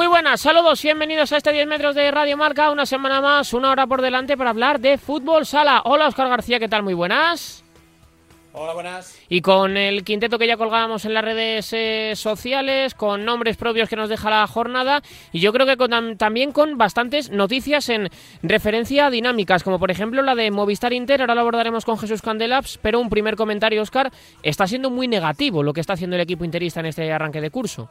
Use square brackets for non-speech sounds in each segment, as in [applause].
Muy buenas, saludos, bienvenidos a este 10 metros de Radio Marca, una semana más, una hora por delante para hablar de fútbol sala. Hola Oscar García, ¿qué tal? Muy buenas. Hola, buenas. Y con el quinteto que ya colgábamos en las redes eh, sociales, con nombres propios que nos deja la jornada, y yo creo que con, también con bastantes noticias en referencia a dinámicas, como por ejemplo la de Movistar Inter, ahora lo abordaremos con Jesús Candelaps, pero un primer comentario, Oscar, está siendo muy negativo lo que está haciendo el equipo interista en este arranque de curso.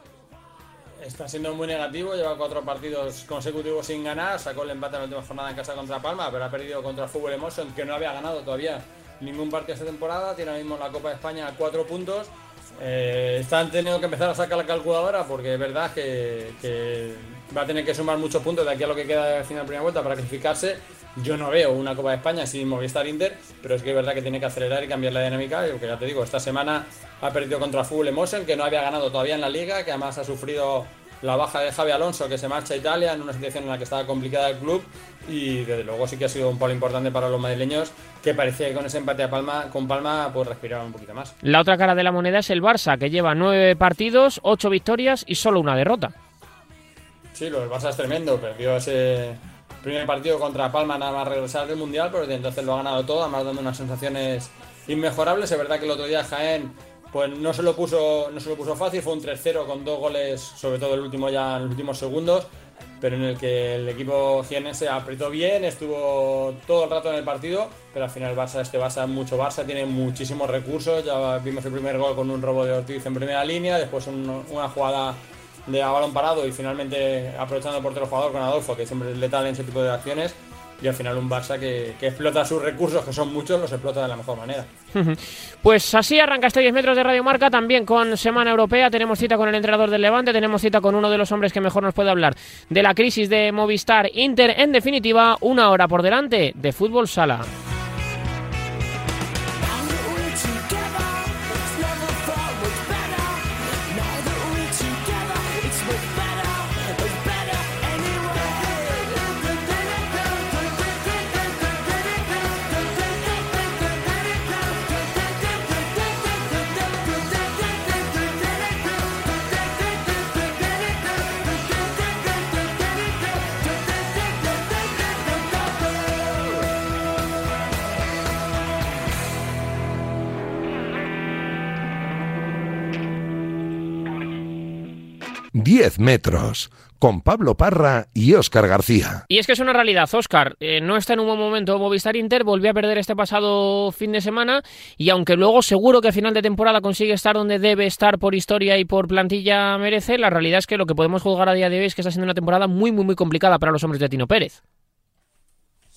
Está siendo muy negativo, lleva cuatro partidos consecutivos sin ganar, sacó el empate en la última jornada en casa contra Palma, pero ha perdido contra Fútbol Emotion, que no había ganado todavía ningún partido esta temporada, tiene ahora mismo la Copa de España a cuatro puntos. Eh, están teniendo que empezar a sacar la calculadora porque es verdad que, va a tener que sumar muchos puntos de aquí a lo que queda de final de primera vuelta para clasificarse. Yo no veo una Copa de España sin Movistar Inter, pero es que es verdad que tiene que acelerar y cambiar la dinámica. Y que ya te digo, esta semana ha perdido contra Fútbol Emotion, que no había ganado todavía en la liga, que además ha sufrido la baja de Javi Alonso, que se marcha a Italia en una situación en la que estaba complicada el club. Y desde luego sí que ha sido un palo importante para los madrileños, que parecía que con ese empate a Palma, con Palma pues respiraban un poquito más. La otra cara de la moneda es el Barça, que lleva nueve partidos, ocho victorias y solo una derrota. Sí, lo del Barça es tremendo. Perdió ese primer partido contra Palma nada más regresar del Mundial, pero desde entonces lo ha ganado todo, además dando unas sensaciones inmejorables. Es verdad que el otro día Jaén pues no se lo puso, no se lo puso fácil, fue un 3-0 con dos goles, sobre todo el último ya en los últimos segundos, pero en el que el equipo se apretó bien, estuvo todo el rato en el partido, pero al final Barça, este Barça, mucho Barça, tiene muchísimos recursos, ya vimos el primer gol con un robo de Ortiz en primera línea, después una jugada de balón parado y finalmente aprovechando el portero jugador con Adolfo, que siempre es letal en ese tipo de acciones, y al final un Barça que, explota sus recursos, que son muchos, los explota de la mejor manera. Pues así arranca este 10 metros de Radio Marca, también con Semana Europea, tenemos cita con el entrenador del Levante, tenemos cita con uno de los hombres que mejor nos puede hablar de la crisis de Movistar Inter, en definitiva, una hora por delante de fútbol sala. Metros con Pablo Parra y Óscar García. Y es que es una realidad, Óscar. Eh, no está en un buen momento Movistar Inter, volvió a perder este pasado fin de semana y aunque luego seguro que a final de temporada consigue estar donde debe estar por historia y por plantilla merece, la realidad es que lo que podemos juzgar a día de hoy es que está siendo una temporada muy, muy, muy complicada para los hombres de Tino Pérez.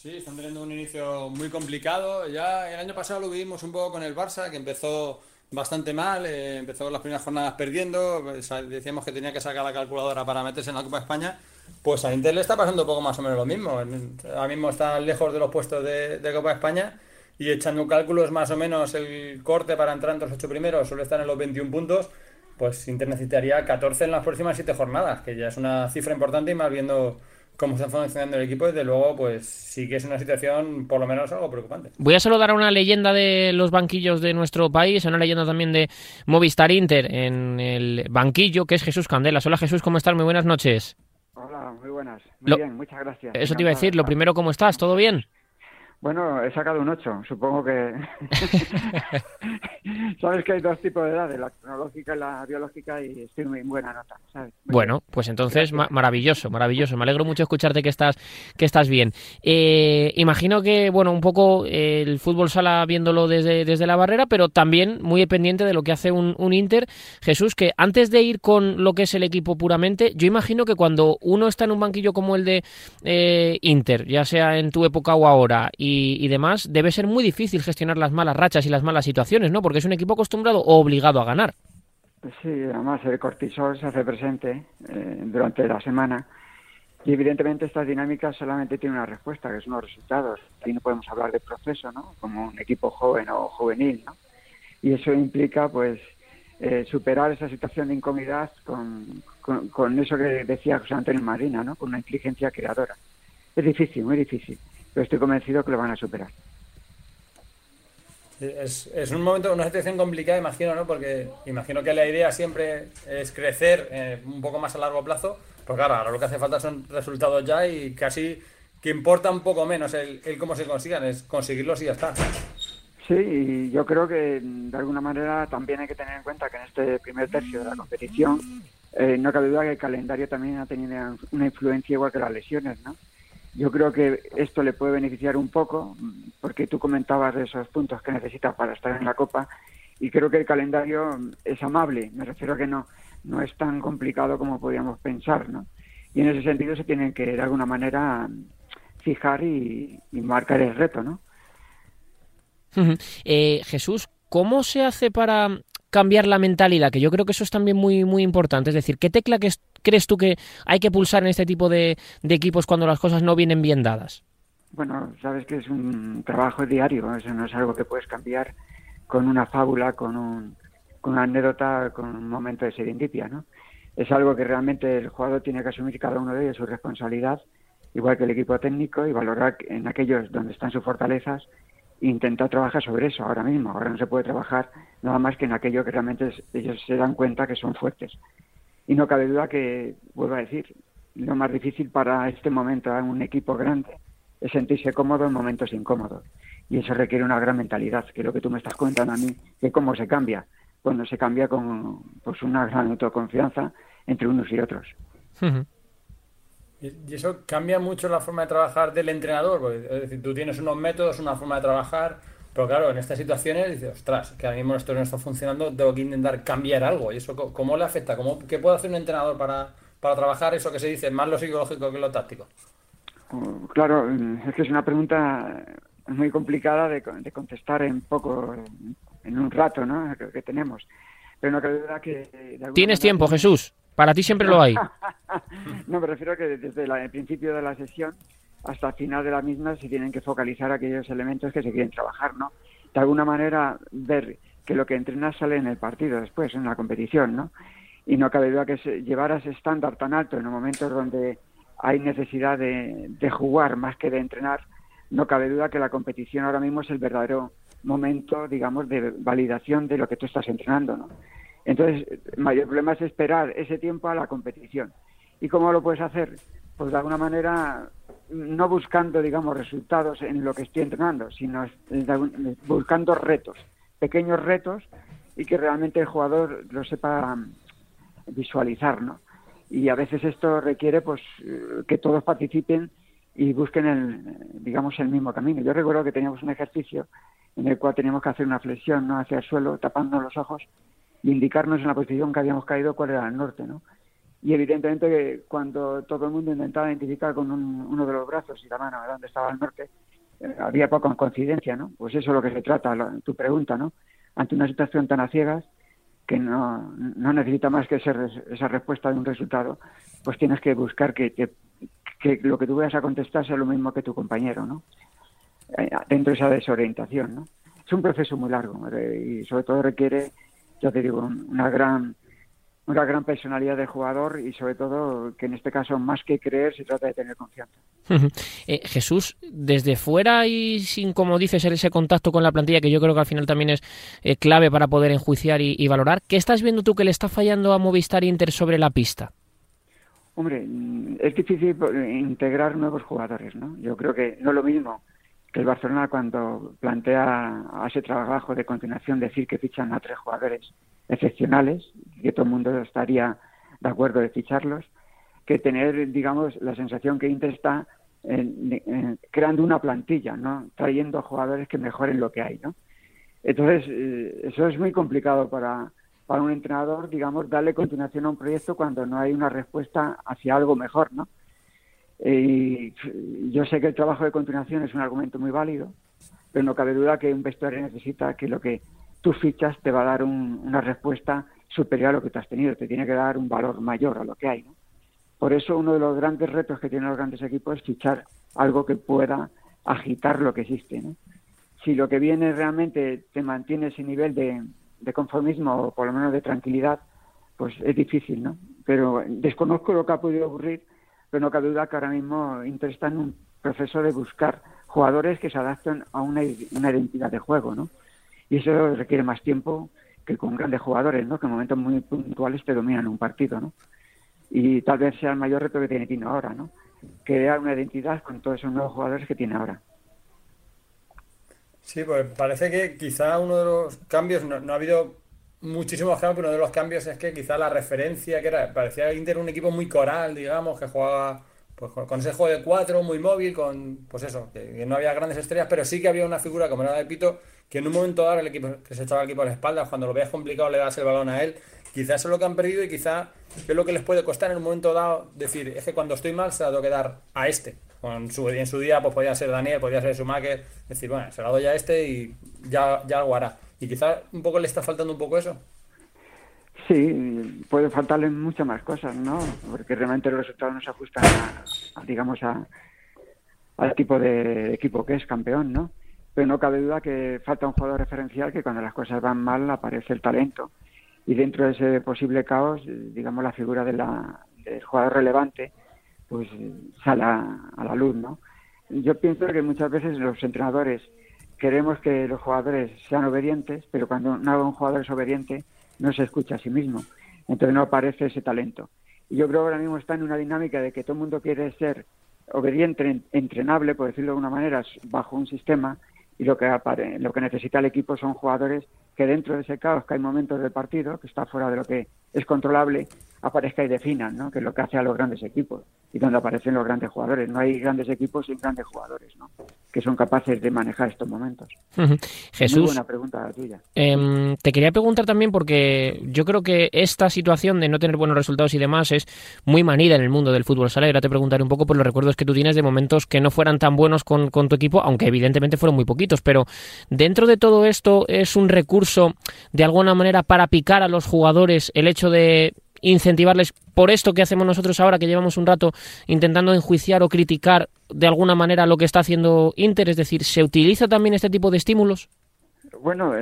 Sí, están teniendo un inicio muy complicado. Ya el año pasado lo vivimos un poco con el Barça, que empezó bastante mal, eh, empezó las primeras jornadas perdiendo, pues, decíamos que tenía que sacar la calculadora para meterse en la Copa España, pues a Inter le está pasando un poco más o menos lo mismo. Ahora mismo está lejos de los puestos de, Copa España y echando cálculos más o menos el corte para entrar entre los ocho primeros suele estar en los 21 puntos, pues Inter necesitaría 14 en las próximas siete jornadas, que ya es una cifra importante y más viendo cómo está funcionando el equipo, desde luego, pues sí que es una situación por lo menos algo preocupante. Voy a saludar a una leyenda de los banquillos de nuestro país, a una leyenda también de Movistar Inter en el banquillo, que es Jesús Candelas. Hola Jesús, ¿cómo estás? Muy buenas noches. Hola, muy buenas. Muy bien, muchas gracias. Eso te iba a decir, lo primero, ¿cómo estás? ¿Todo bien? Bueno, he sacado un 8, supongo que... [laughs] [laughs] Sabes que hay dos tipos de edades, la tecnológica y la biológica, y estoy muy buena nota, bueno, pues entonces maravilloso, maravilloso. Me alegro mucho escucharte que estás, que estás bien. Eh, imagino que, bueno, un poco el fútbol sala viéndolo desde, desde la barrera, pero también muy pendiente de lo que hace un, un Inter. Jesús, que antes de ir con lo que es el equipo puramente, yo imagino que cuando uno está en un banquillo como el de eh, Inter, ya sea en tu época o ahora, y y, demás, debe ser muy difícil gestionar las malas rachas y las malas situaciones, ¿no? Porque es un equipo acostumbrado o obligado a ganar. Sí, además el cortisol se hace presente eh, durante la semana y evidentemente estas dinámicas solamente tienen una respuesta, que son los resultados. Aquí no podemos hablar de proceso, ¿no? Como un equipo joven o juvenil, ¿no? Y eso implica, pues, eh, superar esa situación de incomodidad con, con, eso que decía José Antonio Marina, ¿no? Con una inteligencia creadora. Es difícil, muy difícil pero estoy convencido que lo van a superar. Es, es, un momento, una situación complicada, imagino, ¿no? Porque imagino que la idea siempre es crecer eh, un poco más a largo plazo, Pues claro, ahora lo que hace falta son resultados ya y casi que importa un poco menos el, cómo se consigan, es conseguirlos y ya está. Sí, y yo creo que de alguna manera también hay que tener en cuenta que en este primer tercio de la competición eh, no cabe duda que el calendario también ha tenido una influencia igual que las lesiones, ¿no? Yo creo que esto le puede beneficiar un poco, porque tú comentabas de esos puntos que necesitas para estar en la Copa, y creo que el calendario es amable, me refiero a que no, no es tan complicado como podíamos pensar, ¿no? Y en ese sentido se tienen que, de alguna manera, fijar y, marcar el reto, ¿no? Eh, Jesús, ¿cómo se hace para cambiar la mentalidad? Que yo creo que eso es también muy, muy importante. Es decir, ¿qué tecla que crees tú que hay que pulsar en este tipo de, equipos cuando las cosas no vienen bien dadas? Bueno, sabes que es un trabajo diario, eso no es algo que puedes cambiar con una fábula, con, un, una anécdota, con un momento de serendipia, ¿no? Es algo que realmente el jugador tiene que asumir cada uno de ellos su responsabilidad, igual que el equipo técnico, y valorar en aquellos donde están sus fortalezas intentar trabajar sobre eso ahora mismo. Ahora no se puede trabajar nada más que en aquello que realmente ellos se dan cuenta que son fuertes. Y no cabe duda que, vuelvo a decir, lo más difícil para este momento en un equipo grande es sentirse cómodo en momentos incómodos. Y eso requiere una gran mentalidad, que lo que tú me estás contando a mí, que cómo se cambia, cuando se cambia con pues, una gran autoconfianza entre unos y otros. Y eso cambia mucho la forma de trabajar del entrenador, es decir, tú tienes unos métodos, una forma de trabajar, pero claro, en estas situaciones dices, ostras, que ahora mismo esto no está funcionando, tengo que intentar cambiar algo. ¿Y eso cómo le afecta? ¿Cómo, ¿Qué puede hacer un entrenador para, para trabajar eso que se dice, más lo psicológico que lo táctico? Oh, claro, es que es una pregunta muy complicada de, contestar en poco, en un rato, ¿no? Que, tenemos. Pero no creo que... Tienes tiempo, Jesús. Para ti siempre lo hay. [laughs] no, me refiero a que desde el principio de la sesión hasta el final de la misma se tienen que focalizar aquellos elementos que se quieren trabajar, ¿no? De alguna manera ver que lo que entrenas sale en el partido después, en la competición, ¿no? Y no cabe duda que llevar ese estándar tan alto en un momento donde hay necesidad de, jugar más que de entrenar, no cabe duda que la competición ahora mismo es el verdadero momento, digamos, de validación de lo que tú estás entrenando, ¿no? Entonces, el mayor problema es esperar ese tiempo a la competición. ¿Y cómo lo puedes hacer? Pues de alguna manera no buscando, digamos, resultados en lo que estoy entrenando, sino buscando retos, pequeños retos y que realmente el jugador lo sepa visualizar, ¿no? Y a veces esto requiere, pues, que todos participen y busquen el, digamos, el mismo camino. Yo recuerdo que teníamos un ejercicio en el cual teníamos que hacer una flexión, ¿no? Hacia el suelo, tapando los ojos y indicarnos en la posición que habíamos caído cuál era el norte, ¿no? Y evidentemente cuando todo el mundo intentaba identificar con uno de los brazos y la mano de dónde estaba el norte, eh, había poca coincidencia, ¿no? Pues eso es lo que se trata, tu pregunta, ¿no? Ante una situación tan a ciegas que no, no necesita más que esa respuesta de un resultado, pues tienes que buscar que, que, lo que tú vayas a contestar sea lo mismo que tu compañero, ¿no? Eh, dentro de esa desorientación, ¿no? Es un proceso muy largo y sobre todo requiere, ya te digo, una gran una gran personalidad del jugador y sobre todo que en este caso más que creer se trata de tener confianza. Eh, Jesús, desde fuera y sin, como dices, ese contacto con la plantilla que yo creo que al final también es eh, clave para poder enjuiciar y, valorar, ¿qué estás viendo tú que le está fallando a Movistar Inter sobre la pista? Hombre, es difícil integrar nuevos jugadores, ¿no? Yo creo que no es lo mismo que el Barcelona cuando plantea a ese trabajo de continuación decir que fichan a tres jugadores excepcionales, que todo el mundo estaría de acuerdo de ficharlos, que tener, digamos, la sensación que Inter está creando una plantilla, ¿no? Trayendo jugadores que mejoren lo que hay, ¿no? Entonces, eh, eso es muy complicado para, para un entrenador, digamos, darle continuación a un proyecto cuando no hay una respuesta hacia algo mejor, ¿no? Y yo sé que el trabajo de continuación es un argumento muy válido, pero no cabe duda que un vestuario necesita que lo que tus fichas te va a dar una respuesta superior a lo que tú has tenido, te tiene que dar un valor mayor a lo que hay. Por eso uno de los grandes retos que tienen los grandes equipos es fichar algo que pueda agitar lo que existe. Si lo que viene realmente te mantiene ese nivel de, conformismo o por lo menos de tranquilidad, pues es difícil, ¿no? Pero desconozco lo que ha podido ocurrir, pero no cabe duda que ahora mismo Inter está en un proceso de buscar jugadores que se adapten a una, una identidad de juego, ¿no? y eso requiere más tiempo que con grandes jugadores, ¿no? Que en momentos muy puntuales te dominan un partido, ¿no? y tal vez sea el mayor reto que tiene Tino ahora, ¿no? Crear una identidad con todos esos nuevos jugadores que tiene ahora. Sí, pues parece que quizá uno de los cambios, no, ha habido muchísimos cambios, uno de los cambios es que quizá la referencia que era, parecía Inter un equipo muy coral, digamos, que jugaba pues, con, ese juego de cuatro muy móvil, con pues eso, que, no había grandes estrellas, pero sí que había una figura como era de Pito, que en un momento dado el equipo que se echaba el equipo a la espalda, cuando lo veas complicado le das el balón a él, quizás eso es lo que han perdido y quizá es lo que les puede costar en un momento dado decir, es que cuando estoy mal se la tengo que dar a este. Con su, en su día pues podía ser Daniel, podía ser Schumacher, decir, bueno, se la doy a este y ya, ya hará. Y quizá un poco le está faltando un poco eso. Sí, puede faltarle muchas más cosas, ¿no? Porque realmente los resultados no se ajustan, a, digamos, a, al tipo de equipo que es campeón, ¿no? Pero no cabe duda que falta un jugador referencial que cuando las cosas van mal aparece el talento. Y dentro de ese posible caos, digamos, la figura de la, del jugador relevante, pues sale a, la luz, ¿no? Yo pienso que muchas veces los entrenadores queremos que los jugadores sean obedientes, pero cuando un jugador es obediente, no se escucha a sí mismo. Entonces no aparece ese talento. Y yo creo que ahora mismo está en una dinámica de que todo el mundo quiere ser obediente, entrenable, por decirlo de alguna manera, bajo un sistema, y lo que, lo que necesita el equipo son jugadores que dentro de ese caos que hay momentos del partido, que está fuera de lo que es controlable, aparezca y definan, ¿no? que es lo que hace a los grandes equipos y donde aparecen los grandes jugadores. No hay grandes equipos sin grandes jugadores ¿no? que son capaces de manejar estos momentos. Jesús, Muy buena pregunta la tuya. Em, te quería preguntar también porque yo creo que esta situación de no tener buenos resultados y demás es muy manida en el mundo del fútbol sala. Ahora te preguntaré un poco por los recuerdos que tú tienes de momentos que no fueran tan buenos con, con tu equipo, aunque evidentemente fueron muy poquitos. Pero dentro de todo esto es un recurso de alguna manera para picar a los jugadores el hecho de incentivarles por esto que hacemos nosotros ahora, que llevamos un rato intentando enjuiciar o criticar de alguna manera lo que está haciendo Inter? Es decir, ¿se utiliza también este tipo de estímulos? Bueno,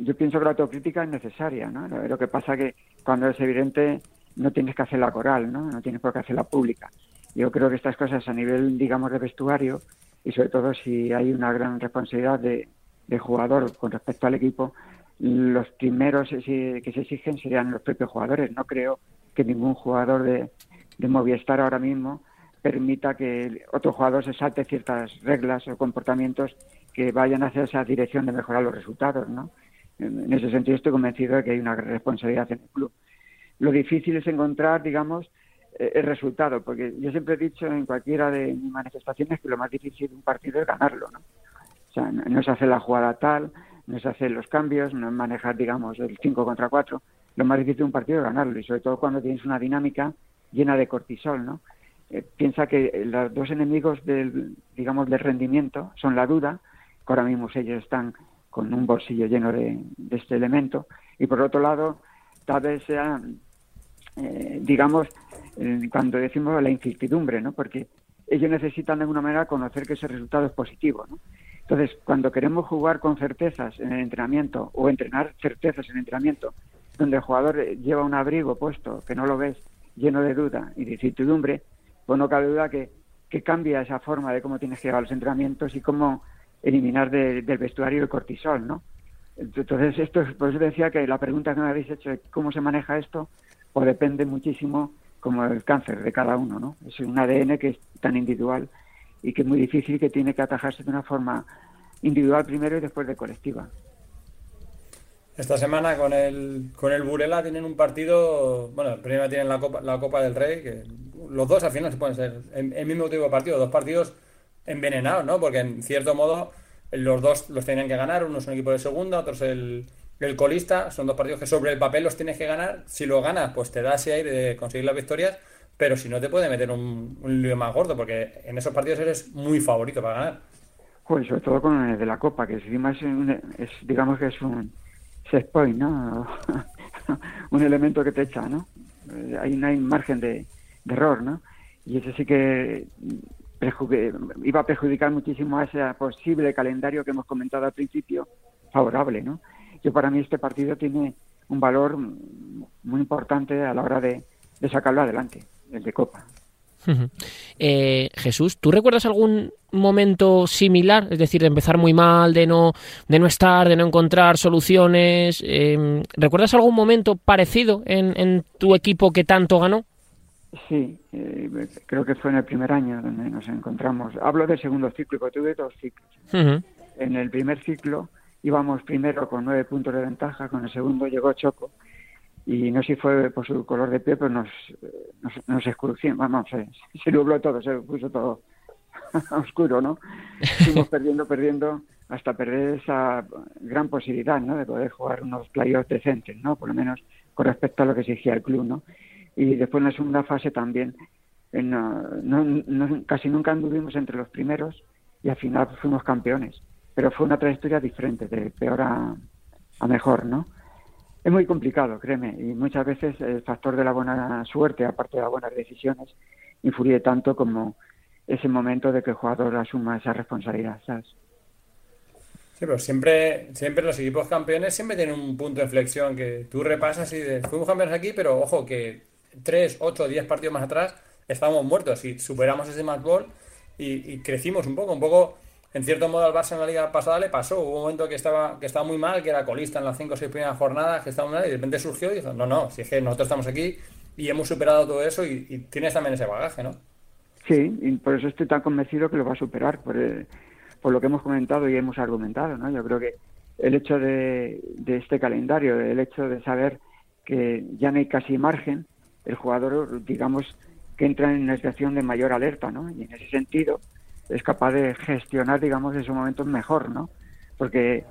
yo pienso que la autocrítica es necesaria, ¿no? Lo que pasa que cuando es evidente no tienes que hacerla coral, ¿no? No tienes por qué hacerla pública. Yo creo que estas cosas a nivel, digamos, de vestuario y sobre todo si hay una gran responsabilidad de jugador con respecto al equipo, los primeros que se exigen serían los propios jugadores. No creo que ningún jugador de, de Movistar ahora mismo permita que otro jugador se salte ciertas reglas o comportamientos que vayan hacia esa dirección de mejorar los resultados, ¿no? En ese sentido estoy convencido de que hay una responsabilidad en el club. Lo difícil es encontrar, digamos, eh, el resultado, porque yo siempre he dicho en cualquiera de mis manifestaciones que lo más difícil de un partido es ganarlo, ¿no? O sea, no es hacer la jugada tal, no es hacer los cambios, no es manejar, digamos, el 5 contra 4. Lo más difícil de un partido es ganarlo y sobre todo cuando tienes una dinámica llena de cortisol, ¿no? Eh, piensa que los dos enemigos del, digamos, del rendimiento son la duda, que ahora mismo ellos están con un bolsillo lleno de, este elemento, y por otro lado, tal vez sea, eh, digamos, eh, cuando decimos la incertidumbre, ¿no? Porque ellos necesitan de alguna manera conocer que ese resultado es positivo, ¿no? Entonces, cuando queremos jugar con certezas en el entrenamiento o entrenar certezas en el entrenamiento, donde el jugador lleva un abrigo puesto que no lo ves lleno de duda y de incertidumbre, pues no cabe duda que, cambia esa forma de cómo tienes que llevar los entrenamientos y cómo eliminar del vestuario el cortisol, ¿no? Entonces, esto por eso decía que la pregunta que me habéis hecho de cómo se maneja esto, pues depende muchísimo como el cáncer de cada uno, ¿no? Es un ADN que es tan individual y que es muy difícil que tiene que atajarse de una forma individual primero y después de colectiva. Esta semana con el con el Burela tienen un partido, bueno, primero tienen la Copa, la Copa del Rey, que los dos al final se pueden ser el, mismo tipo de partido, dos partidos envenenados, ¿no? Porque en cierto modo los dos los tienen que ganar, uno es un equipo de segunda, otro es el, el colista, son dos partidos que sobre el papel los tienes que ganar, si lo ganas pues te da ese aire de conseguir las victorias, pero si no te puede meter un, lío más gordo, porque en esos partidos eres muy favorito para ganar. Pues sobre todo con el de la Copa, que encima es, digamos que es un set point, ¿no? [laughs] un elemento que te echa, ¿no? Eh, ahí no hay margen de, error, ¿no? Y eso sí que iba a perjudicar muchísimo a ese posible calendario que hemos comentado al principio, favorable, ¿no? Yo para mí este partido tiene un valor muy importante a la hora de sacarlo adelante el de Copa. Eh, Jesús, ¿tú recuerdas algún momento similar? Es decir, de empezar muy mal, de no, de no estar, de no encontrar soluciones. Em, ¿Recuerdas algún momento parecido en, tu equipo que tanto ganó? Sí, eh, creo que fue en el primer año donde nos encontramos. Hablo del segundo ciclo, porque tuve dos ciclos. En el primer ciclo íbamos primero con nueve puntos de ventaja, con el segundo llegó Choco y no sé si fue por su color de piel, pero nos, nos, nos vamos, se, se nubló todo, se puso todo [laughs] oscuro, ¿no? Fuimos [laughs] perdiendo, perdiendo, hasta perder esa gran posibilidad, ¿no? De poder jugar unos playoffs decentes, ¿no? Por lo menos con respecto a lo que exigía el club, ¿no? Y después en la segunda fase también, en, no, casi nunca anduvimos entre los primeros y al final fuimos campeones. Pero fue una trayectoria diferente, de peor a, a mejor, ¿no? Es muy complicado, créeme, y muchas veces el factor de la buena suerte, aparte de las buenas decisiones, influye tanto como ese momento de que el jugador asuma esa responsabilidad, ¿sabes? Sí, pero siempre, siempre los equipos campeones siempre tienen un punto de inflexión que tú repasas y dices, fuimos campeones aquí, pero ojo que 3, 8, 10 partidos más atrás estábamos muertos y superamos ese match ball y, crecimos un poco, un poco, en cierto modo al Barça en la liga pasada le pasó, hubo un momento que estaba, que estaba muy mal, que era colista en las 5 o 6 primeras jornadas, que estaba mal y de repente surgió y dijo, no, no, si es que nosotros estamos aquí y hemos superado todo eso y, tienes también ese bagaje, ¿no? Sí, y por eso estoy tan convencido que lo va a superar, por, por lo que hemos comentado y hemos argumentado, ¿no? Yo creo que el hecho de, de este calendario, el hecho de saber que ya no hay casi margen, el jugador, digamos, que entra en una situación de mayor alerta, ¿no? Y en ese sentido es capaz de gestionar, digamos, esos momentos mejor, ¿no? Porque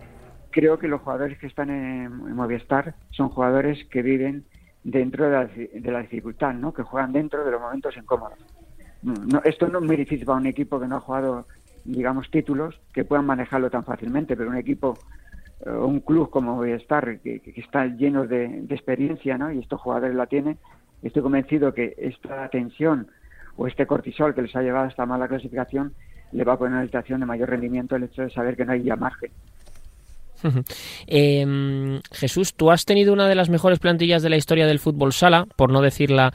creo que los jugadores que están en, Movistar son jugadores que viven dentro de la, dificultad, ¿no? Que juegan dentro de los momentos incómodos. No, esto no es muy difícil para un equipo que no ha jugado, digamos, títulos, que puedan manejarlo tan fácilmente, pero un equipo eh, un club como Movistar, que, que está lleno de, de, experiencia, ¿no? Y estos jugadores la tienen, estoy convencido que esta tensión o este cortisol que les ha llevado a esta mala clasificación le va a poner una situación de mayor rendimiento el hecho de saber que no hay ya margen. Eh, Jesús, tú has tenido una de las mejores plantillas de la historia del fútbol sala, por no decir la,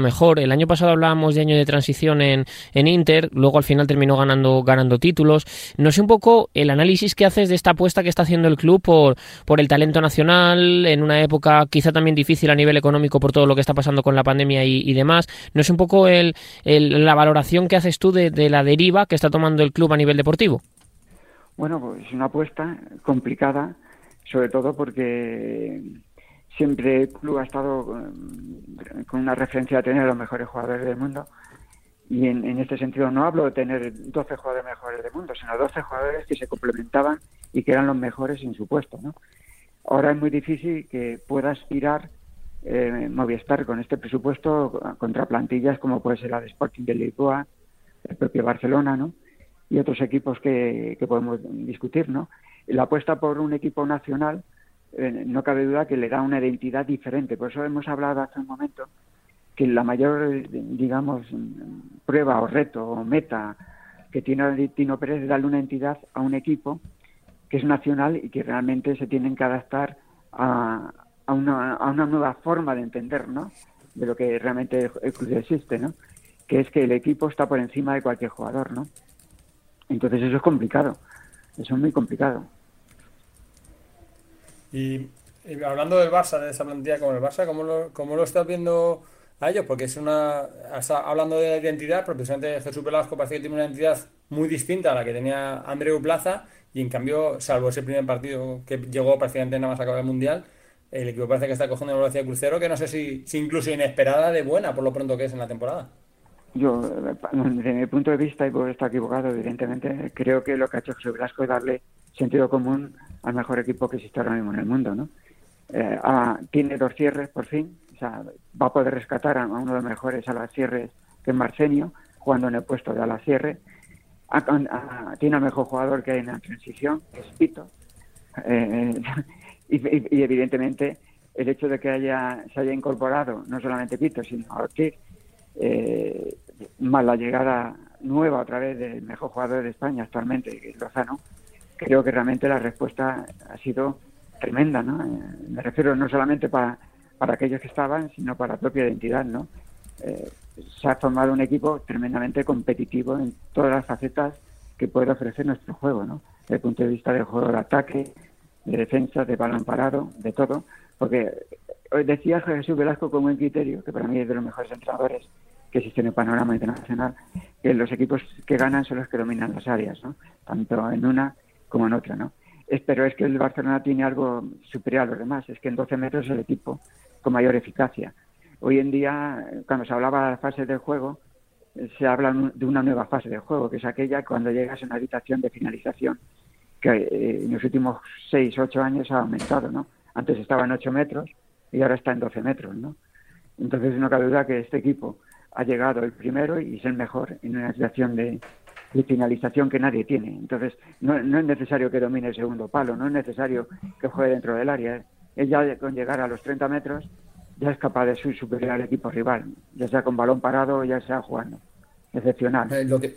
mejor. El año pasado hablábamos de año de transición en, en, Inter, luego al final terminó ganando, ganando títulos. No sé un poco el análisis que haces de esta apuesta que está haciendo el club por, por el talento nacional en una época quizá también difícil a nivel económico por todo lo que está pasando con la pandemia y, demás. No sé un poco el, la valoración que haces tú de la deriva que está tomando el club a nivel deportivo. Bueno, pues es una apuesta complicada, sobre todo porque siempre el club ha estado eh, con una referencia a tener a los mejores jugadores del mundo. Y en, este sentido no hablo de tener 12 jugadores mejores del mundo, sino 12 jugadores que se complementaban y que eran los mejores en su puesto. ¿no? Ahora es muy difícil que pueda aspirar eh, Movistar con este presupuesto contra plantillas como puede ser la de Sporting de Lisboa, el propio Barcelona, ¿no? Y otros equipos que, podemos discutir, ¿no? La apuesta por un equipo nacional eh, no cabe duda que le da una identidad diferente. Por eso hemos hablado hace un momento que la mayor, digamos, prueba o reto o meta que tiene Tino Pérez es darle una entidad a un equipo que es nacional y que realmente se tienen que adaptar a, a, una, a una nueva forma de entender, ¿no? De lo que realmente el club existe, ¿no? Que es que el equipo está por encima de cualquier jugador, ¿no? Entonces eso es complicado, eso es muy complicado. Y, hablando del Barça, de esa plantilla como el Barça, ¿cómo lo, cómo lo estás viendo a ellos? Porque es una, hablando de la identidad, precisamente Jesús Velasco parece que tiene una identidad muy distinta a la que tenía Andreu Plaza y en cambio, salvo ese primer partido que llegó prácticamente nada más a acabar el Mundial, el equipo parece que está cogiendo una velocidad crucero que no sé si, si incluso inesperada de buena por lo pronto que es en la temporada. Yo, [laughs] desde mi punto de vista, y por estar equivocado, evidentemente, creo que lo que ha hecho José Velasco es darle sentido común al mejor equipo que existe ahora mismo en el mundo, ¿no? Eh, tiene dos cierres, por fin, o sea, va a poder rescatar a uno de los mejores a las cierres que es Marcenio, jugando en el puesto de ala cierre. tiene al mejor jugador que hay en la transición, que es Pito. Eh, [laughs] y, evidentemente el hecho de que haya se haya incorporado no solamente Pito, sino Ortiz, eh, más la llegada nueva otra vez del mejor jugador de España actualmente, que es Lozano, creo que realmente la respuesta ha sido tremenda, ¿no? Eh, me refiero no solamente para, para aquellos que estaban, sino para la propia identidad, ¿no? Eh, se ha formado un equipo tremendamente competitivo en todas las facetas que puede ofrecer nuestro juego, ¿no? Desde el punto de vista del juego de ataque, de defensa, de balón parado, de todo, porque decía Jesús Velasco con buen criterio, que para mí es de los mejores entrenadores que existe en el panorama internacional, que los equipos que ganan son los que dominan las áreas, tanto en una como en otra. ¿no? pero es que el Barcelona tiene algo superior a los demás, es que en 12 metros es el equipo con mayor eficacia. Hoy en día, cuando se hablaba de la fase del juego, se habla de una nueva fase del juego, que es aquella cuando llegas a una habitación de finalización, que eh, en los últimos 6, 8 años ha aumentado, ¿no? Antes estaba en 8 metros y ahora está en 12 metros, ¿no? Entonces no cabe duda que este equipo ha llegado el primero y es el mejor en una situación de, finalización que nadie tiene. Entonces, no, es necesario que domine el segundo palo, no es necesario que juegue dentro del área. Él ya con llegar a los 30 metros ya es capaz de superar al equipo rival, ya sea con balón parado, ya sea jugando. Excepcional. Eh, lo, que,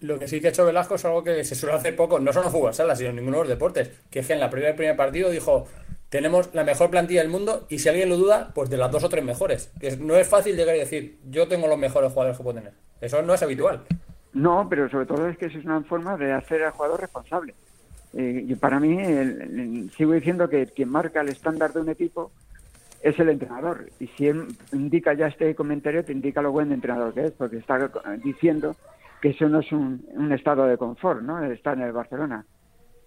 lo que sí que ha hecho Velasco es algo que se suele hacer poco, no solo en fútbol sala, sino en ninguno de los deportes, que es que en la primera primer partido dijo, tenemos la mejor plantilla del mundo y si alguien lo duda, pues de las dos o tres mejores. No es fácil llegar y decir, yo tengo los mejores jugadores que puedo tener. Eso no es habitual. No, pero sobre todo es que es una forma de hacer al jugador responsable. Eh, y para mí, sigo diciendo que quien marca el estándar de un equipo es el entrenador. Y si él indica ya este comentario, te indica lo buen entrenador que es, porque está diciendo que eso no es un, estado de confort, ¿no? Estar en el Barcelona.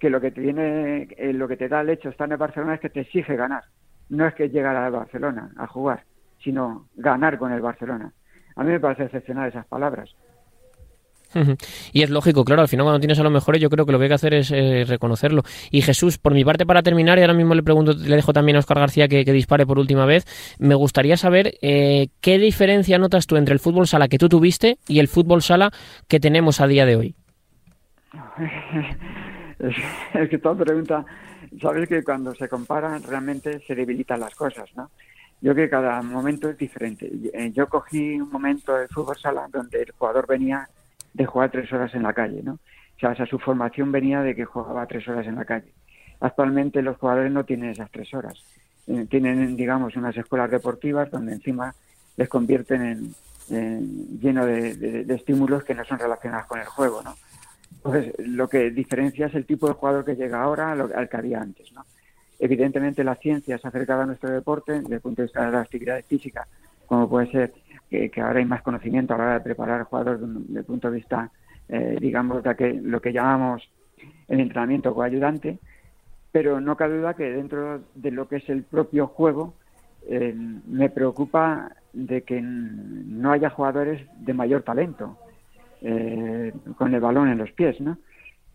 Que lo que te tiene, eh, lo que te da el hecho de estar en el Barcelona es que te exige ganar. No es que llegar al Barcelona a jugar, sino ganar con el Barcelona. A mí me parece excepcional esas palabras. Y es lógico, claro, al final cuando tienes a los mejores yo creo que lo que hay que hacer es eh, reconocerlo. Y Jesús, por mi parte para terminar, y ahora mismo le pregunto, le dejo también a Oscar García que, dispare por última vez, me gustaría saber eh, qué diferencia notas tú entre el fútbol sala que tú tuviste y el fútbol sala que tenemos a día de hoy. [laughs] [laughs] es, que toda pregunta, sabes que cuando se comparan realmente se debilitan las cosas, ¿no? Yo creo que cada momento es diferente. Eh, yo cogí un momento de fútbol sala donde el jugador venía de jugar tres horas en la calle, ¿no? O sea, su formación venía de que jugaba tres horas en la calle. Actualmente los jugadores no tienen esas tres horas. Eh, tienen, digamos, unas escuelas deportivas donde encima les convierten en, lleno de, estímulos que no son relacionados con el juego, ¿no? Entonces, lo que diferencia es el tipo de jugador que llega ahora al que había antes, ¿no? Evidentemente, la ciencia se ha acercado a nuestro deporte desde el punto de vista de la actividad física, como puede ser que, ahora hay más conocimiento a la hora de preparar jugadores desde el punto de vista, eh, digamos, de que, lo que llamamos el entrenamiento coayudante, pero no cabe duda que dentro de lo que es el propio juego, eh, me preocupa de que no haya jugadores de mayor talento eh, con el balón en los pies, ¿no?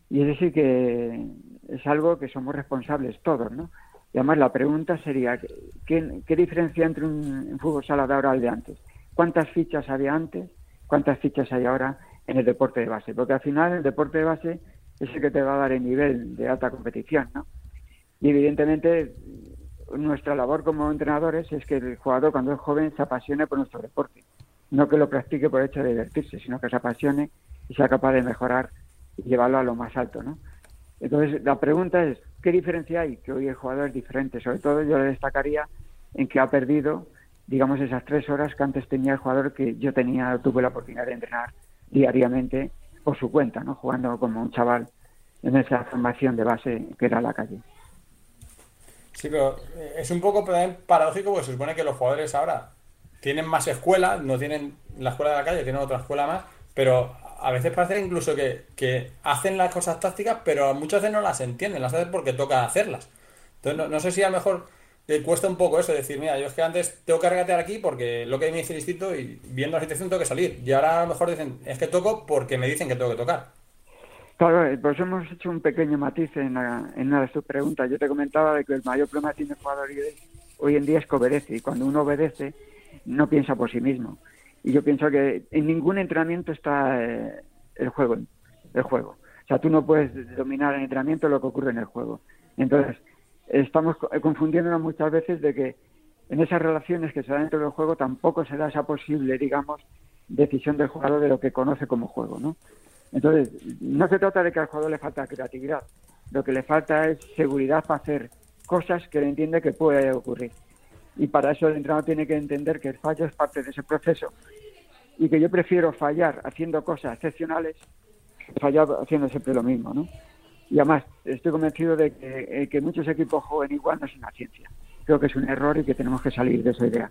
Y es decir que es algo que somos responsables todos, ¿no? Y además la pregunta sería, ¿qué, diferencia entre un, fútbol sala de ahora al de antes? cuántas fichas había antes, cuántas fichas hay ahora en el deporte de base, porque al final el deporte de base es el que te va a dar el nivel de alta competición, ¿no? Y evidentemente nuestra labor como entrenadores es que el jugador cuando es joven se apasione por nuestro deporte, no que lo practique por el hecho de divertirse, sino que se apasione y sea capaz de mejorar y llevarlo a lo más alto, ¿no? Entonces la pregunta es, ¿qué diferencia hay? Que hoy el jugador es diferente, sobre todo yo le destacaría en que ha perdido digamos, esas tres horas que antes tenía el jugador que yo tenía, tuve la oportunidad de entrenar diariamente por su cuenta, ¿no? Jugando como un chaval en esa formación de base que era la calle. Sí, pero eh, es un poco paradójico porque se supone que los jugadores ahora tienen más escuela, no tienen la escuela de la calle, tienen otra escuela más, pero a veces parece incluso que, que hacen las cosas tácticas, pero muchas veces no las entienden, las hacen porque toca hacerlas. Entonces, no, no sé si a lo mejor le cuesta un poco eso, decir, mira, yo es que antes tengo que regatear aquí porque lo que me dice el y viendo la situación tengo que salir. Y ahora a lo mejor dicen, es que toco porque me dicen que tengo que tocar. Claro, eh, pues hemos hecho un pequeño matiz en, una de tus preguntas. Yo te comentaba de que el mayor problema que tiene el jugador hoy en día es que obedece. Y cuando uno obedece, no piensa por sí mismo. Y yo pienso que en ningún entrenamiento está eh, el juego. El juego. O sea, tú no puedes dominar el entrenamiento lo que ocurre en el juego. Entonces, estamos confundiéndonos muchas veces de que en esas relaciones que se dan dentro del juego tampoco se da esa posible, digamos, decisión del jugador de lo que conoce como juego, ¿no? Entonces, no se trata de que al jugador le falta creatividad, lo que le falta es seguridad para hacer cosas que le entiende que puede ocurrir. Y para eso el entrenador tiene que entender que el fallo es parte de ese proceso y que yo prefiero fallar haciendo cosas excepcionales que fallar haciendo siempre lo mismo, ¿no? Y además, estoy convencido de que, eh, que muchos equipos jueguen igual no es una ciencia. creo que es un error y que tenemos que salir de esa idea.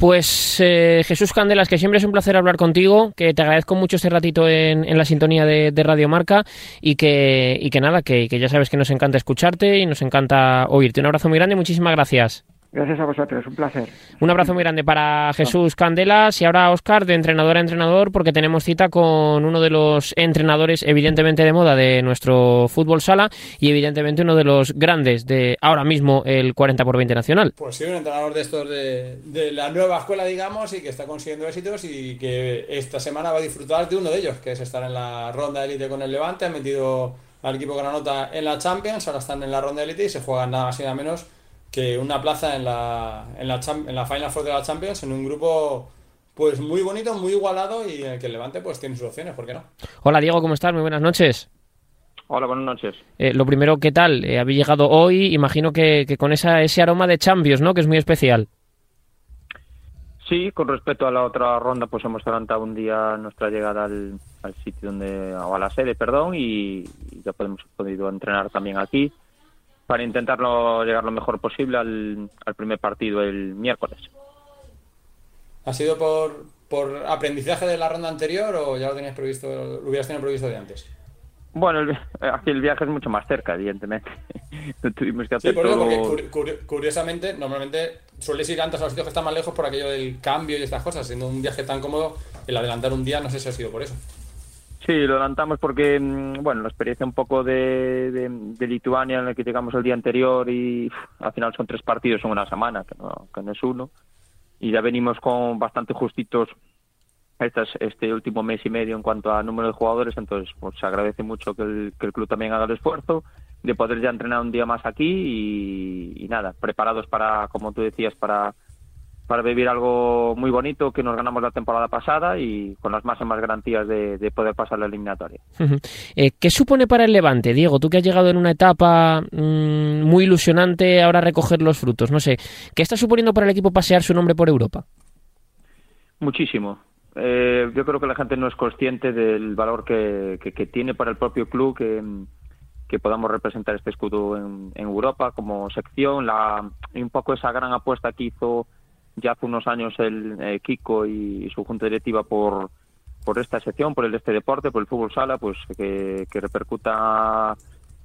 Pues eh, Jesús Candelas, que siempre es un placer hablar contigo, que te agradezco mucho este ratito en, la sintonía de, Radio Marca y que, y que nada, que, que ya sabes que nos encanta escucharte y nos encanta oírte. Un abrazo muy grande, muchísimas gracias. Gracias a vosotros, un placer. Un abrazo muy grande para Jesús Candelas y ahora Oscar, de entrenador a entrenador, porque tenemos cita con uno de los entrenadores evidentemente de moda de nuestro fútbol sala y evidentemente uno de los grandes de ahora mismo el 40 por 20 nacional. Pues sí, un entrenador de estos de, de la nueva escuela, digamos, y que está consiguiendo éxitos y que esta semana va a disfrutar de uno de ellos, que es estar en la ronda élite con el Levante, han metido al equipo Granota en la Champions, ahora están en la ronda élite y se juegan nada más y nada menos que una plaza en la, en la, en la Final Four de la Champions en un grupo pues muy bonito, muy igualado y en el que el Levante pues tiene sus opciones, ¿por qué no? Hola Diego, ¿cómo estás? Muy buenas noches. Hola, buenas noches. Eh, lo primero, ¿qué tal? Eh, habéis llegado hoy, imagino que, con esa, ese aroma de Champions, ¿no? Que es muy especial. Sí, con respecto a la otra ronda, pues hemos adelantado un día nuestra llegada al, sitio donde, o a la sede, perdón, y, ya podemos podido entrenar también aquí para intentarlo llegar lo mejor posible al, primer partido el miércoles. ¿Ha sido por, por aprendizaje de la ronda anterior o ya lo tenías previsto, lo hubieras tenido previsto de antes? Bueno, aquí el viaje es mucho más cerca, evidentemente. [laughs] tuvimos que hacer sí, por eso, porque curiosamente, normalmente sueles ir antes a los sitios que están más lejos por aquello del cambio y estas cosas. Siendo un viaje tan cómodo, el adelantar un día, no sé si ha sido por eso. Sí, lo adelantamos porque, mm, bueno, la experiencia un poco de, de, Lituania en la que llegamos el día anterior y al final son tres partidos en una semana, que no, es uno. Y ya venimos con bastante justitos este, este último mes y medio en cuanto a número de jugadores, entonces pues se agradece mucho que el, que el club también haga el esfuerzo de poder ya entrenar un día más aquí y nada, preparados para, como tú decías, para para vivir algo muy bonito que nos ganamos la temporada pasada y con las más y más garantías de, poder pasar la eliminatoria. Eh, ¿Qué supone para el Levante, Diego? Tú que has llegado en una etapa mm, muy ilusionante, ahora recoger los frutos, no sé, ¿qué está suponiendo para el equipo pasear su nombre por Europa? Muchísimo. Eh, yo creo que la gente no es consciente del valor que, tiene para el propio club que, podamos representar este escudo en, Europa como sección, la, un poco esa gran apuesta que hizo ya hace unos años el eh, Kiko y, su junta directiva por, por esta sección, por el este deporte, por el fútbol sala, pues que, repercuta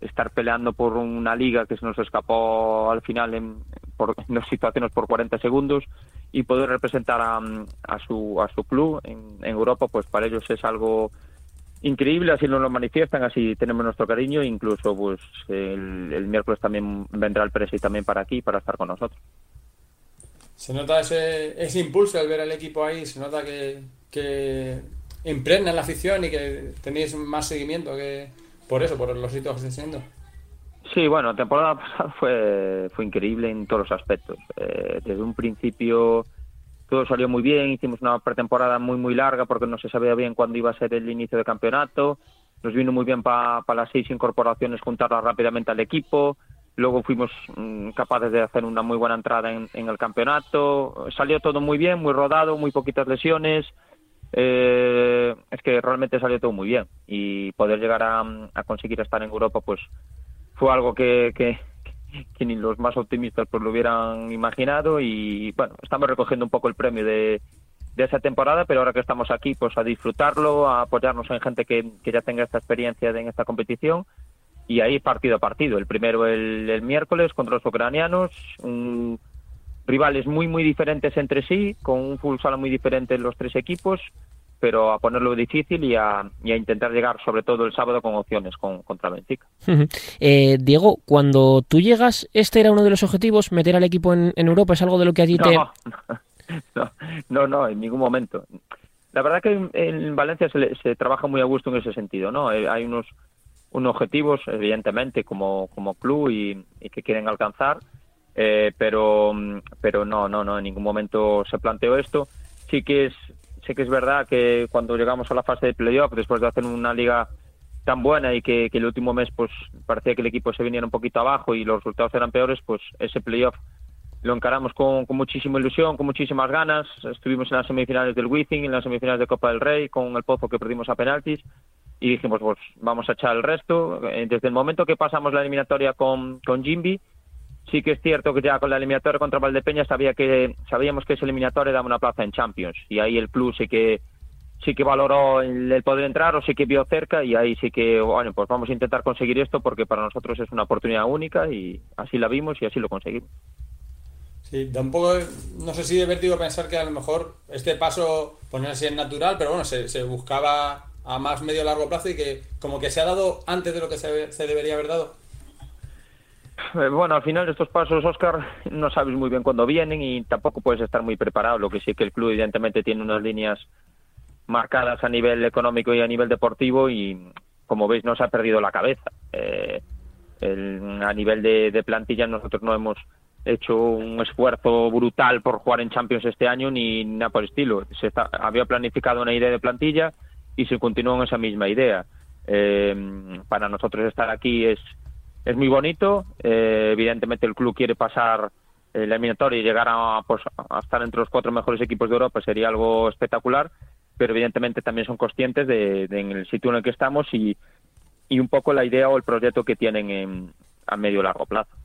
estar peleando por una liga que se nos escapó al final en, por, [laughs] en dos situaciones por 40 segundos y poder representar a, su, a su club en, Europa, pues para ellos es algo increíble, así nos lo manifiestan, así tenemos nuestro cariño, incluso pues el, el miércoles también vendrá el Presi también para aquí, para estar con nosotros se nota ese, ese impulso al ver al equipo ahí, se nota que, que impregna la afición y que tenéis más seguimiento que por eso, por los sitios que estáis. Sí, bueno, la temporada [laughs] pasada fue, fue increíble en todos los aspectos. Eh, desde un principio todo salió muy bien, hicimos una pretemporada muy, muy larga porque no se sabía bien cuándo iba a ser el inicio del campeonato. Nos vino muy bien para las seis incorporaciones juntarlas rápidamente al equipo. Luego fuimos mm, capaces de hacer una muy buena entrada en, el campeonato. Salió todo muy bien, muy rodado, muy poquitas lesiones. Eh, es que realmente salió todo muy bien. Y poder llegar a, conseguir estar en Europa, pues fue algo que, ni los más optimistas pues lo hubieran imaginado. Y bueno, estamos recogiendo un poco el premio de, de esa temporada, pero ahora que estamos aquí, pues a disfrutarlo, a apoyarnos en gente que, que ya tenga esta experiencia en esta competición y ahí partido a partido. El primero el, miércoles contra los ucranianos, rivales muy muy diferentes entre sí, con un full sala muy diferente en los tres equipos, pero a ponerlo difícil y a, intentar llegar sobre todo el sábado con opciones con, contra Benfica. eh, Diego, cuando tú llegas, ¿este era uno de los objetivos, meter al equipo en, Europa? ¿Es algo de lo que allí te...? [laughs] No, no, no, en ningún momento. La verdad que en, Valencia se, se trabaja muy a gusto en ese sentido, ¿no? Eh, hay unos unos objetivos, evidentemente, como, como club y, que quieren alcanzar, eh, pero, pero no, no, no, en ningún momento se planteó esto. Sí que es, sí que es verdad que cuando llegamos a la fase de playoff, después de hacer una liga tan buena y que, el último mes pues parecía que el equipo se viniera un poquito abajo y los resultados eran peores, pues ese playoff lo encaramos con, con muchísima ilusión, con muchísimas ganas. Estuvimos en las semifinales del Wizzing, en las semifinales de Copa del Rey, con el Pozo que perdimos a penaltis y dijimos, pues vamos a echar el resto. Eh, desde el momento que pasamos la eliminatoria con, con Jimby, sí que es cierto que ya con la eliminatoria contra Valdepeña sabía que sabíamos que ese eliminatoria daba una plaza en Champions y ahí el club sí que sí que valoró el, poder entrar o sí que vio cerca y ahí sí que bueno pues vamos a intentar conseguir esto porque para nosotros es una oportunidad única y así la vimos y así lo conseguimos. Sí, da un poco, no sé si divertido pensar que a lo mejor este paso, pues sé si es natural, pero bueno, se buscaba a más medio largo plazo y que como que se ha dado antes de lo que se, debería haber dado. Eh, bueno, al final estos pasos, Oscar, no sabes muy bien cuándo vienen y tampoco puedes estar muy preparado. Lo que sí que el club evidentemente tiene unas líneas marcadas a nivel económico y a nivel deportivo y, como veis, no se ha perdido la cabeza. Eh, a nivel de, plantilla nosotros no hemos hecho un esfuerzo brutal por jugar en Champions este año ni nada por el estilo. Se había planificado una idea de plantilla y se continuó en esa misma idea. Eh, para nosotros estar aquí es es muy bonito. Eh, evidentemente el club quiere pasar la eliminatoria y llegar a, pues, a estar entre los cuatro mejores equipos de Europa sería algo espectacular, pero evidentemente también son conscientes de, en el sitio en el que estamos y, y un poco la idea o el proyecto que tienen en, a medio largo plazo.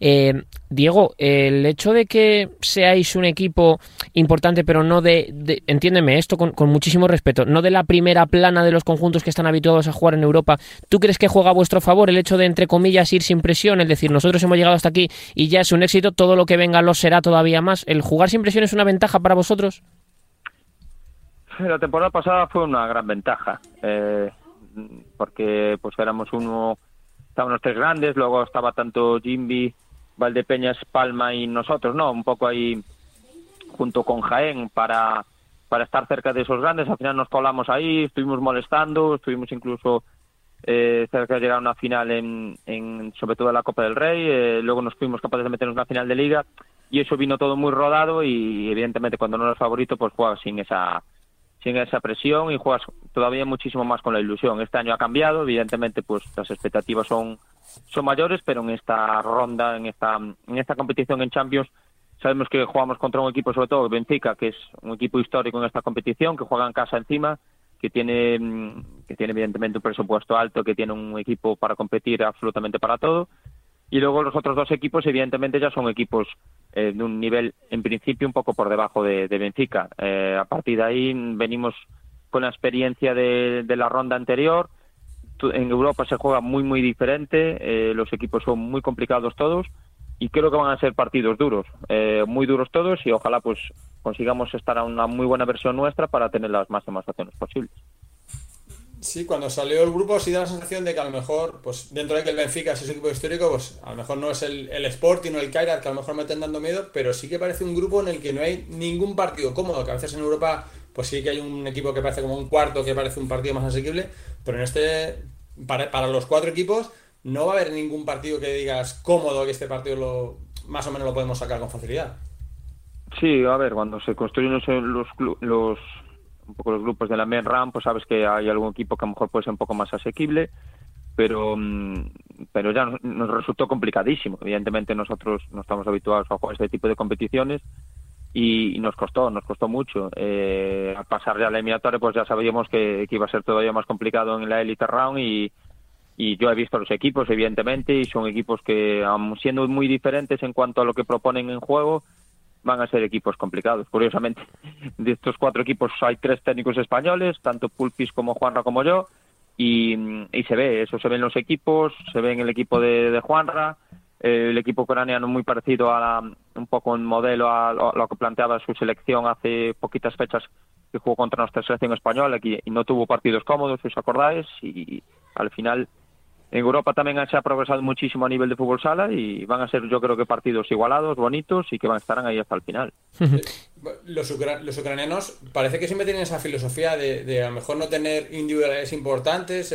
Eh, Diego, el hecho de que seáis un equipo importante, pero no de, entiéndeme esto con, muchísimo respeto, no de la primera plana de los conjuntos que están habituados a jugar en Europa, ¿tú crees que juega a vuestro favor el hecho de, entre comillas, ir sin presión? Es decir, nosotros hemos llegado hasta aquí y ya es un éxito, todo lo que venga lo será todavía más. ¿El jugar sin presión es una ventaja para vosotros? La temporada pasada fue una gran ventaja, eh, porque pues éramos uno estaban los tres grandes, luego estaba tanto Jimby, Valdepeñas, Palma y nosotros, ¿no? Un poco ahí junto con Jaén para, para estar cerca de esos grandes. Al final nos colamos ahí, estuvimos molestando, estuvimos incluso eh, cerca de llegar a una final en, sobre todo en la Copa del Rey, eh, luego nos fuimos capaces de meternos en una final de liga y eso vino todo muy rodado y evidentemente cuando no eres favorito pues juegas sin esa sin esa presión y juegas todavía muchísimo más con la ilusión. Este año ha cambiado, evidentemente, pues las expectativas son, son mayores, pero en esta ronda, en esta, en esta competición en Champions, sabemos que jugamos contra un equipo, sobre todo Benfica, que es un equipo histórico en esta competición, que juega en casa encima, que tiene, que tiene evidentemente un presupuesto alto, que tiene un equipo para competir absolutamente para todo y luego los otros dos equipos, evidentemente, ya son equipos eh, de un nivel, en principio, un poco por debajo de, Benfica. Eh, a partir de ahí venimos con la experiencia de, la ronda anterior. En Europa se juega muy, muy diferente. Eh, los equipos son muy complicados todos. Y creo que van a ser partidos duros, muy duros todos. Y ojalá pues consigamos estar a una muy buena versión nuestra para tener las máximas acciones posibles. Sí, cuando salió el grupo sí da la sensación de que a lo mejor, pues dentro de que el Benfica es ese equipo histórico, pues a lo mejor no es el, el Sporting o el Kairat que a lo mejor me estén dando miedo, pero sí que parece un grupo en el que no hay ningún partido cómodo, que a veces en Europa pues sí que hay un equipo que parece como un cuarto, que parece un partido más asequible, pero en este, para, para los cuatro equipos, no va a haber ningún partido que digas cómodo que este partido lo más o menos lo podemos sacar con facilidad. Sí, a ver, cuando se construyen los, los, los un poco los grupos de la main RAM, pues sabes que hay algún equipo que a lo mejor puede ser un poco más asequible, pero mm, pero ya nos, resultó complicadísimo. Evidentemente nosotros no estamos habituados a jugar este tipo de competiciones y, nos costó, nos costó mucho. Eh, al pasar ya la eliminatoria, pues ya sabíamos que, iba a ser todavía más complicado en la Elite Round y, yo he visto los equipos, evidentemente, y son equipos que, siendo muy diferentes en cuanto a lo que proponen en juego, van a ser equipos complicados. Curiosamente, [laughs] de estos cuatro equipos hay tres técnicos españoles, tanto Pulpis como Juanra como yo, y, se ve, eso se ve en los equipos, se ve en el equipo de, Juanra, el equipo ucraniano muy parecido a un poco en modelo a, lo que planteaba su selección hace poquitas fechas que jugó contra nuestra selección española y, y no tuvo partidos cómodos, si os acordáis, y al final en Europa también se ha progresado muchísimo a nivel de fútbol sala y van a ser yo creo que partidos igualados, bonitos y que van a estar ahí hasta el final. [laughs] Los, los ucranianos parece que siempre tienen esa filosofía de, a lo mejor no tener individualidades importantes,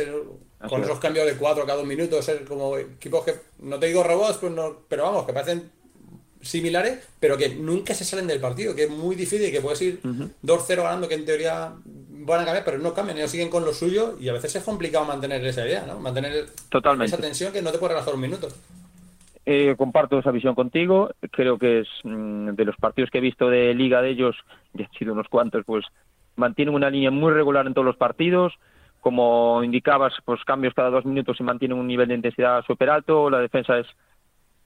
con esos cambios de cuatro cada dos minutos, ser como equipos que, no te digo robots, pues no, pero vamos, que parecen similares, pero que nunca se salen del partido, que es muy difícil, que puedes ir 2-0 ganando, que en teoría van a cambiar, pero no cambian, ellos siguen con lo suyo y a veces es complicado mantener esa idea, ¿no? Mantener esa tensión que no te puede relajar un minuto. Eh, comparto esa visión contigo. Creo que es mm, de los partidos que he visto de liga de ellos, ya han sido unos cuantos, pues mantienen una línea muy regular en todos los partidos. Como indicabas, pues cambios cada dos minutos y mantienen un nivel de intensidad súper alto. La defensa es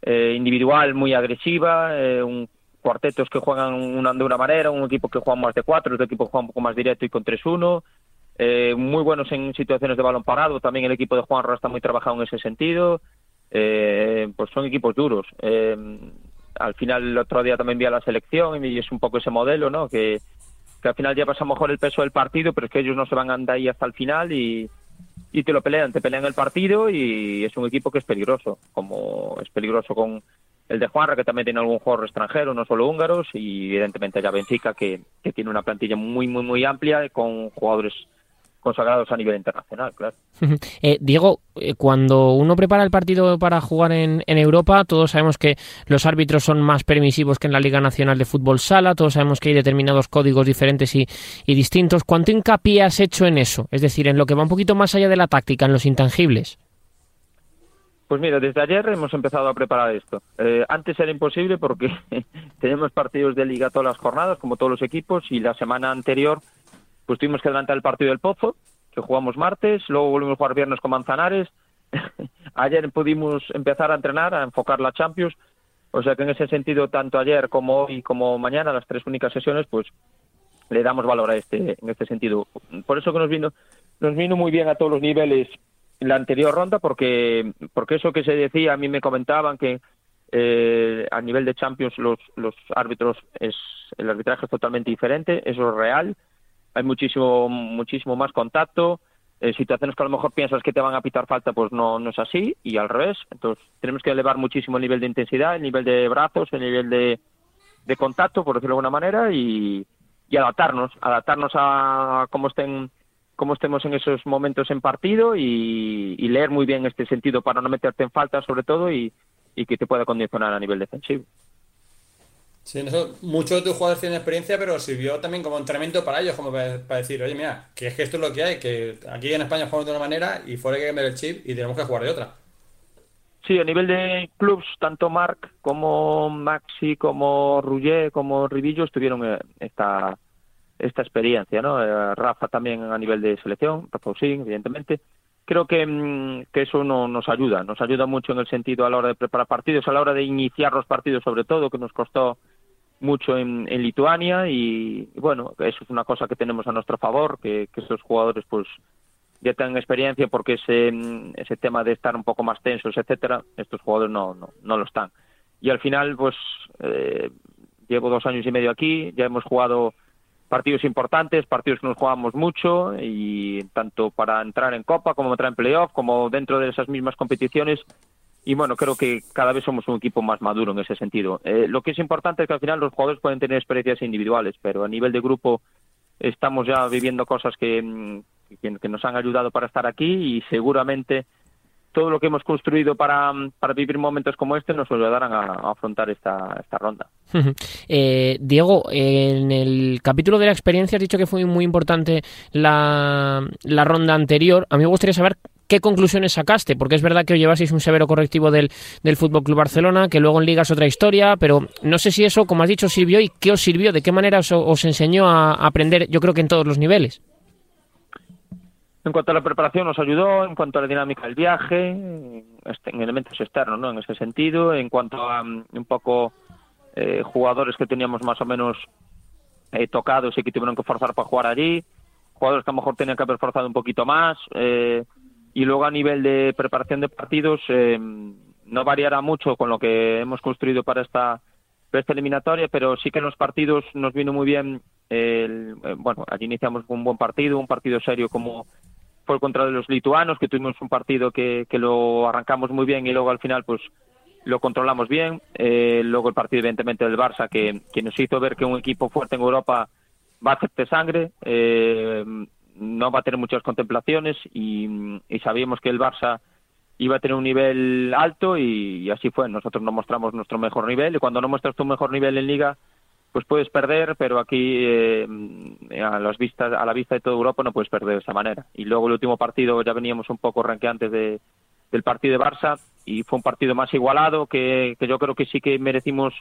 eh, individual muy agresiva, eh, un cuartetos que juegan una, de una manera, un equipo que juega más de cuatro, otro equipo que juega un poco más directo y con 3-1. Eh, muy buenos en situaciones de balón parado. También el equipo de Juanro está muy trabajado en ese sentido. Eh, pues son equipos duros. Eh, al final, el otro día también vi a la selección y es un poco ese modelo, ¿no? Que, al final llevas a lo mejor el peso del partido, pero es que ellos no se van a andar ahí hasta el final y, y te lo pelean, te pelean el partido y es un equipo que es peligroso, como es peligroso con el de Juanra, que también tiene algún jugador extranjero, no solo húngaros, y evidentemente ya Benfica, que, que tiene una plantilla muy, muy, muy amplia con jugadores consagrados a nivel internacional, claro. Eh, Diego, eh, cuando uno prepara el partido para jugar en, en, Europa, todos sabemos que los árbitros son más permisivos que en la Liga Nacional de Fútbol Sala, todos sabemos que hay determinados códigos diferentes y, y distintos. ¿Cuánto hincapié has hecho en eso? Es decir, en lo que va un poquito más allá de la táctica, en los intangibles. Pues mira, desde ayer hemos empezado a preparar esto. Eh, antes era imposible porque [laughs] tenemos partidos de liga todas las jornadas, como todos los equipos, y la semana anterior pues tuvimos que adelantar el partido del Pozo, que jugamos martes, luego volvimos a jugar viernes con Manzanares. [laughs] ayer pudimos empezar a entrenar, a enfocar la Champions. O sea que en ese sentido, tanto ayer como hoy como mañana, las tres únicas sesiones, pues le damos valor a este, en este sentido. Por eso que nos vino, nos vino muy bien a todos los niveles la anterior ronda porque porque eso que se decía a mí me comentaban que eh, a nivel de Champions los los árbitros es el arbitraje es totalmente diferente eso es real hay muchísimo muchísimo más contacto eh, situaciones que a lo mejor piensas que te van a pitar falta pues no no es así y al revés entonces tenemos que elevar muchísimo el nivel de intensidad el nivel de brazos el nivel de, de contacto por decirlo de alguna manera y, adaptarnos adaptarnos a cómo estén cómo estemos en esos momentos en partido y, leer muy bien este sentido para no meterte en falta sobre todo y que te pueda condicionar a nivel defensivo. Sí, muchos de tus jugadores tienen experiencia, pero sirvió también como entrenamiento para ellos, como para, decir, oye, mira, que es que esto es lo que hay, que aquí en España jugamos de una manera y fuera hay que cambiar el chip y tenemos que jugar de otra. Sí, a nivel de clubs, tanto Marc como Maxi, como Rugger, como Rivillo estuvieron esta, esta experiencia, ¿no? Eh, Rafa también a nivel de selección, Rafa Usín, evidentemente. Creo que, mm, que eso no, nos ayuda, nos ayuda mucho en el sentido a la hora de preparar partidos, a la hora de iniciar los partidos sobre todo, que nos costó mucho en, Lituania y, bueno, eso es una cosa que tenemos a nuestro favor, que, esos jugadores pues ya tengan experiencia porque ese, ese tema de estar un poco más tensos, etcétera, estos jugadores no, no, no lo están. Y al final, pues eh, llevo dos años y medio aquí, ya hemos jugado partidos importantes, partidos que nos jugamos mucho y tanto para entrar en Copa como entrar en Playoff, como dentro de esas mismas competiciones. Y bueno, creo que cada vez somos un equipo más maduro en ese sentido. Eh, lo que es importante es que al final los jugadores pueden tener experiencias individuales, pero a nivel de grupo estamos ya viviendo cosas que, que, que nos han ayudado para estar aquí y seguramente todo lo que hemos construido para, para vivir momentos como este nos ayudarán a, a afrontar esta, esta ronda. [laughs] eh, Diego, en el capítulo de la experiencia has dicho que fue muy importante la, la ronda anterior. A mí me gustaría saber qué conclusiones sacaste, porque es verdad que os llevaseis un severo correctivo del, del Fútbol Club Barcelona, que luego en Liga es otra historia, pero no sé si eso, como has dicho, sirvió y qué os sirvió, de qué manera os, enseñó a aprender, yo creo que en todos los niveles. En cuanto a la preparación nos ayudó, en cuanto a la dinámica del viaje, este, en elementos externos, ¿no? En ese sentido, en cuanto a um, un poco eh, jugadores que teníamos más o menos eh, tocados y que tuvieron que forzar para jugar allí, jugadores que a lo mejor tenían que haber forzado un poquito más, eh, y luego a nivel de preparación de partidos eh, no variará mucho con lo que hemos construido para esta, para eliminatoria, pero sí que en los partidos nos vino muy bien el, eh, bueno, allí iniciamos un buen partido, un partido serio como fue el contra de los lituanos, que tuvimos un partido que, que lo arrancamos muy bien y luego al final pues lo controlamos bien. Eh, luego el partido evidentemente del Barça que, que, nos hizo ver que un equipo fuerte en Europa va a hacerte sangre, eh, no va a tener muchas contemplaciones y, y, sabíamos que el Barça iba a tener un nivel alto y, así fue. Nosotros no mostramos nuestro mejor nivel y cuando no muestras tu mejor nivel en liga pues puedes perder, pero aquí eh, a las vistas, a la vista de toda Europa no puedes perder de esa manera. Y luego el último partido ya veníamos un poco ranqueantes de, del partido de Barça y fue un partido más igualado que, que yo creo que sí que merecimos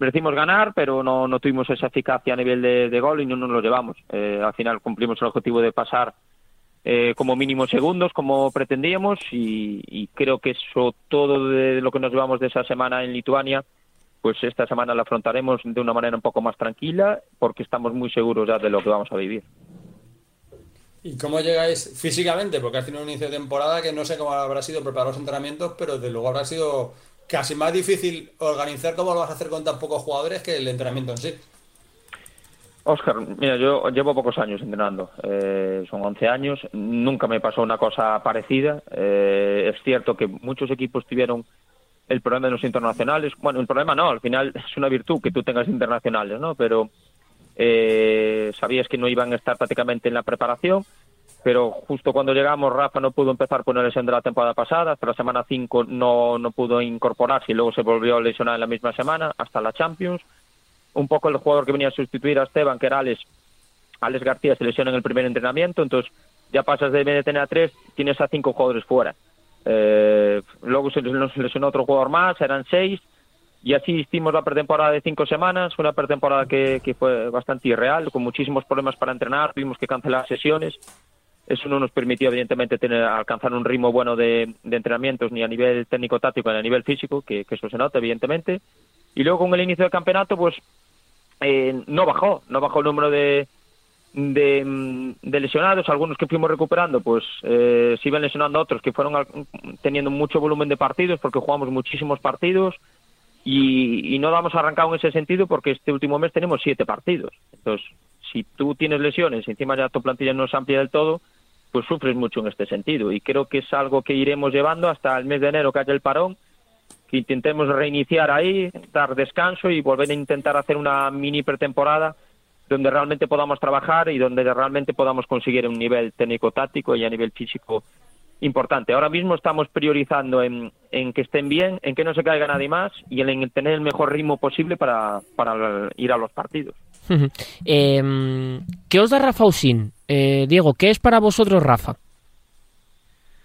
merecimos ganar, pero no, no tuvimos esa eficacia a nivel de, de gol y no nos lo llevamos. Eh, al final cumplimos el objetivo de pasar eh, como mínimo segundos, como pretendíamos, y, creo que eso, todo de lo que nos llevamos de esa semana en Lituania, pues esta semana la afrontaremos de una manera un poco más tranquila, porque estamos muy seguros ya de lo que vamos a vivir. ¿Y cómo llegáis físicamente? Porque ha tenido un inicio de temporada que no sé cómo habrá sido preparar los entrenamientos, pero de luego habrá sido casi más difícil organizar cómo lo vas a hacer con tan pocos jugadores que el entrenamiento en sí. Oscar, mira, yo llevo pocos años entrenando, eh, son 11 años, nunca me pasó una cosa parecida. Eh, es cierto que muchos equipos tuvieron el problema de los internacionales. Bueno, el problema no, al final [laughs] es una virtud que tú tengas internacionales, ¿no? Pero eh, sabías que no iban a estar prácticamente en la preparación, pero justo cuando llegamos Rafa no pudo empezar por una lesión de la temporada pasada, hasta la semana 5 no, no pudo incorporarse y luego se volvió a lesionar en la misma semana, hasta la Champions un poco el jugador que venía a sustituir a Esteban, que era Alex, Alex García, se lesiona en el primer entrenamiento, entonces ya pasas de tener a tres, tienes a cinco jugadores fuera. Eh, luego se lesionó otro jugador más, eran seis, y así hicimos la pretemporada de cinco semanas, una pretemporada que, que fue bastante irreal, con muchísimos problemas para entrenar, tuvimos que cancelar sesiones. Eso no nos permitió, evidentemente, tener, alcanzar un ritmo bueno de, entrenamientos, ni a nivel técnico-táctico, ni a nivel físico, que, que eso se nota, evidentemente. Y luego con el inicio del campeonato, pues eh, no bajó, no bajó el número de, de, lesionados, algunos que fuimos recuperando, pues eh, se iban lesionando otros que fueron teniendo mucho volumen de partidos porque jugamos muchísimos partidos y, no damos arrancado en ese sentido porque este último mes tenemos siete partidos. Entonces, si tú tienes lesiones y encima ya tu plantilla no es amplia del todo, pues sufres mucho en este sentido y creo que es algo que iremos llevando hasta el mes de enero que haya el parón que intentemos reiniciar ahí, dar descanso y volver a intentar hacer una mini pretemporada donde realmente podamos trabajar y donde realmente podamos conseguir un nivel técnico-táctico y a nivel físico importante. Ahora mismo estamos priorizando en, que estén bien, en que no se caiga nadie más y en tener el mejor ritmo posible para, ir a los partidos. [laughs] Em, ¿Qué os da Rafa Usín? Eh, Diego, ¿qué es para vosotros Rafa?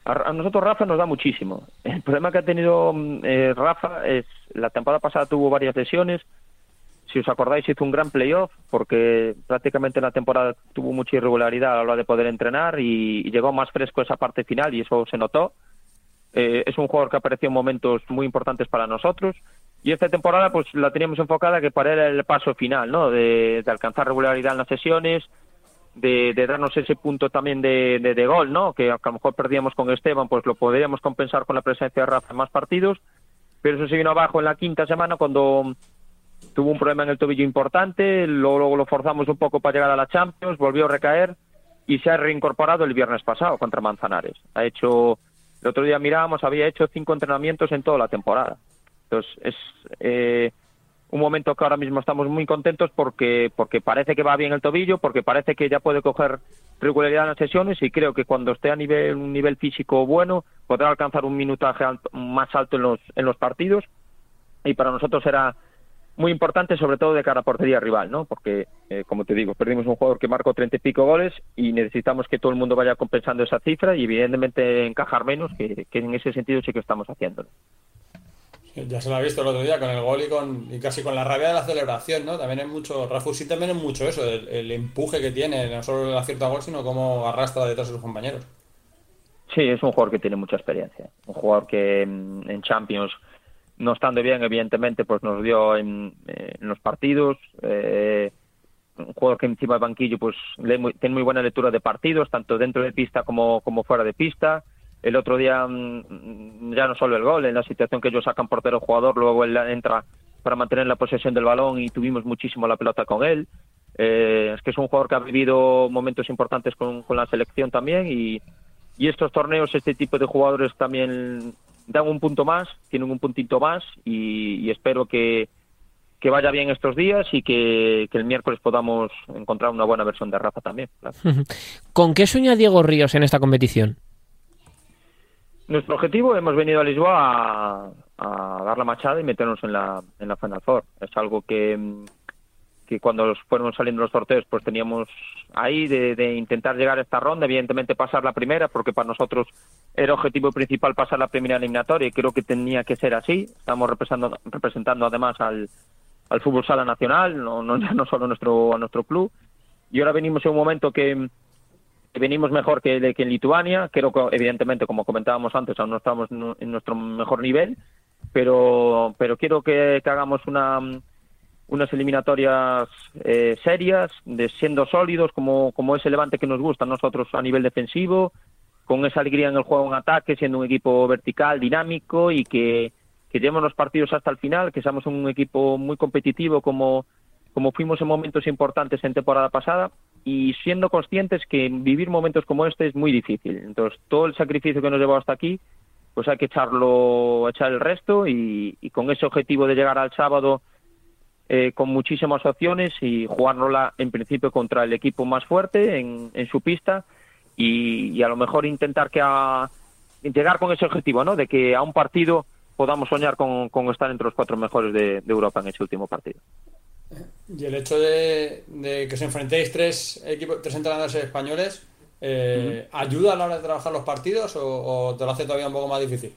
A, nosotros Rafa nos da muchísimo. El problema que ha tenido mm, eh, Rafa es, la temporada pasada tuvo varias lesiones, si os acordáis hizo un gran playoff porque prácticamente en la temporada tuvo mucha irregularidad a la hora de poder entrenar y, llegó más fresco esa parte final y eso se notó. Eh, es un jugador que apareció en momentos muy importantes para nosotros y esta temporada pues la teníamos enfocada que para él era el paso final, ¿no? de alcanzar regularidad en las sesiones, de, darnos ese punto también de, de, gol, ¿no? Que a lo mejor perdíamos con Esteban, pues lo podríamos compensar con la presencia de Rafa en más partidos, pero eso se vino abajo en la quinta semana cuando tuvo un problema en el tobillo importante, luego, lo forzamos un poco para llegar a la Champions, volvió a recaer y se ha reincorporado el viernes pasado contra Manzanares. Ha hecho, el otro día mirábamos, había hecho cinco entrenamientos en toda la temporada. Entonces, es... Eh, un momento que ahora mismo estamos muy contentos porque, porque parece que va bien el tobillo, porque parece que ya puede coger regularidad en las sesiones y creo que cuando esté a nivel, un nivel físico bueno podrá alcanzar un minutaje más alto en los, en los partidos y para nosotros será muy importante sobre todo de cara a portería rival, ¿no? Porque, eh, como te digo, perdimos un jugador que marcó treinta y pico goles y necesitamos que todo el mundo vaya compensando esa cifra y evidentemente encajar menos, que, que en ese sentido sí que estamos haciéndolo. Ya se lo ha visto el otro día con el gol y, con, y casi con la rabia de la celebración, ¿no? También es mucho, Rafusi también es mucho eso, el, empuje que tiene, no solo el acierto a gol, sino cómo arrastra detrás de sus compañeros. Sí, es un jugador que tiene mucha experiencia, un jugador que en Champions, no estando bien, evidentemente, pues nos dio en, eh, los partidos, eh, un jugador que encima del banquillo, pues tiene muy buena lectura de partidos, tanto dentro de pista como, como fuera de pista, el otro día mm, ya no solo el gol, en la situación que ellos sacan portero jugador, luego él entra para mantener la posesión del balón y tuvimos muchísimo la pelota con él. Eh, es que es un jugador que ha vivido momentos importantes con, la selección también y, estos torneos, este tipo de jugadores también dan un punto más, tienen un puntito más y, espero que, vaya bien estos días y que, el miércoles podamos encontrar una buena versión de Rafa también. [laughs] ¿Con qué sueña Diego Ríos en esta competición? Nuestro objetivo, hemos venido a Lisboa a, dar la machada y meternos en la, en la Final Four. Es algo que, que cuando fueron saliendo los sorteos, pues teníamos ahí de, intentar llegar a esta ronda, evidentemente pasar la primera, porque para nosotros era objetivo principal pasar la primera eliminatoria y creo que tenía que ser así. Estamos representando, representando además al, al fútbol sala nacional, no, no, [laughs] no solo nuestro, a nuestro club. Y ahora venimos en un momento que venimos mejor que, en Lituania. Creo que, evidentemente, como comentábamos antes, aún no estamos en nuestro mejor nivel, pero, pero quiero que, hagamos una, unas eliminatorias eh, serias, de siendo sólidos, como, como ese levante que nos gusta a nosotros a nivel defensivo, con esa alegría en el juego en ataque, siendo un equipo vertical, dinámico y que, que llevemos los partidos hasta el final, que seamos un equipo muy competitivo como, como fuimos en momentos importantes en temporada pasada y siendo conscientes que vivir momentos como este es muy difícil. Entonces, todo el sacrificio que nos llevó hasta aquí, pues hay que echarlo, echar el resto y, con ese objetivo de llegar al sábado eh, con muchísimas opciones y jugárnosla en principio contra el equipo más fuerte en, su pista y, a lo mejor intentar que a, llegar con ese objetivo, ¿no? De que a un partido podamos soñar con, estar entre los cuatro mejores de, Europa en ese último partido. Y el hecho de, que os enfrentéis tres equipos, tres entrenadores españoles, eh, ¿ayuda a la hora de trabajar los partidos o, te lo hace todavía un poco más difícil?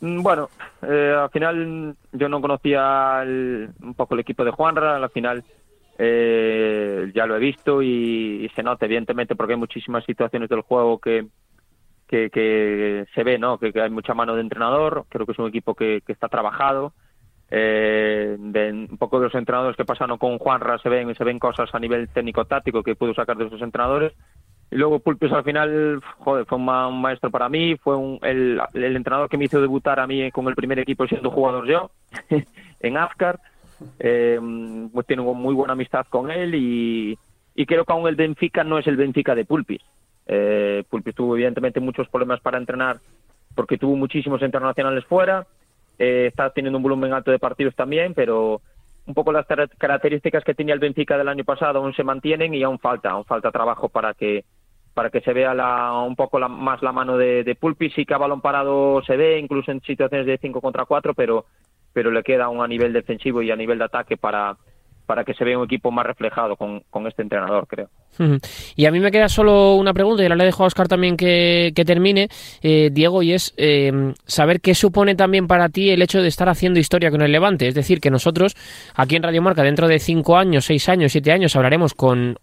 Mm, bueno, eh, al final yo no conocía un poco el equipo de Juanra, al final eh, ya lo he visto y, se nota evidentemente porque hay muchísimas situaciones del juego que, que, se ve, ¿no? Que, hay mucha mano de entrenador, creo que es un equipo que, está trabajado. Eh, de un poco de los entrenadores que pasaron con Juanra se ven se ven cosas a nivel técnico táctico que puedo sacar de esos entrenadores. Y luego Pulpis al final joder fue un, maestro para mí fue un, el, el, entrenador que me hizo debutar a mí con el primer equipo siendo jugador yo [laughs] en Afkar eh, pues tengo muy buena amistad con él y, creo que aún el Benfica no es el Benfica de Pulpis. Eh, Pulpis tuvo evidentemente muchos problemas para entrenar porque tuvo muchísimos internacionales fuera, eh, está teniendo un volumen alto de partidos también, pero un poco las características que tenía el Benfica del año pasado aún se mantienen y aún falta, aún falta trabajo para que para que se vea la, un poco más la mano de, de Pulpis, sí que a balón parado se ve, incluso en situaciones de 5 contra 4, pero pero le queda aún a nivel defensivo y a nivel de ataque para, para que se vea un equipo más reflejado con, este entrenador, creo. Y a mí me queda solo una pregunta, y ahora le dejo a Oscar también que, termine, eh, Diego, y es eh, saber qué supone también para ti el hecho de estar haciendo historia con el Levante. Es decir, que nosotros aquí en Radio Marca, dentro de cinco años, seis años, siete años, hablaremos con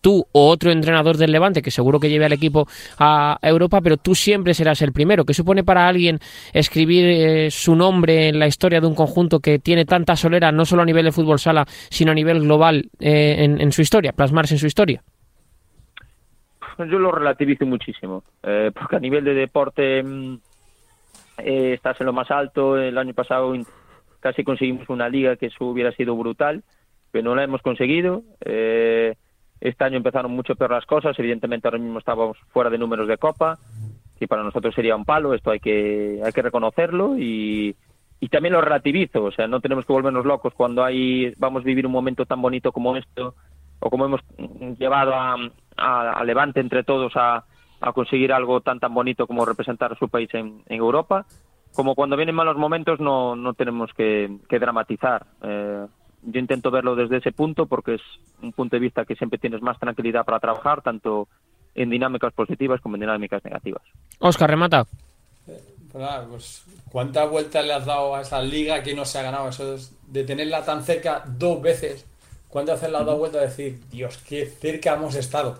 tú o otro entrenador del Levante que seguro que lleve al equipo a Europa, pero tú siempre serás el primero. ¿Qué supone para alguien escribir eh, su nombre en la historia de un conjunto que tiene tanta solera, no solo a nivel de fútbol sala, sino a nivel global eh, en, su historia, plasmarse en su historia? Yo lo relativizo muchísimo, eh, porque a nivel de deporte mm, estás en lo más alto. El año pasado casi conseguimos una liga que eso hubiera sido brutal, pero no la hemos conseguido. Eh, este año empezaron mucho peor las cosas, evidentemente ahora mismo estábamos fuera de números de copa, y para nosotros sería un palo, esto hay que, hay que reconocerlo y, y también lo relativizo, o sea, no tenemos que volvernos locos cuando hay, vamos a vivir un momento tan bonito como esto, o como hemos llevado a, Levante entre todos a, a, conseguir algo tan tan bonito como representar a su país en, en Europa, como cuando vienen malos momentos no, no tenemos que, que dramatizar. Eh, yo intento verlo desde ese punto porque es un punto de vista que siempre tienes más tranquilidad para trabajar, tanto en dinámicas positivas como en dinámicas negativas. Oscar, remata. Eh, pues, ¿Cuántas vueltas le has dado a esa liga que no se ha ganado? Eso es de tenerla tan cerca dos veces. ¿Cuántas veces le has dado vuelta a decir, Dios, qué cerca hemos estado?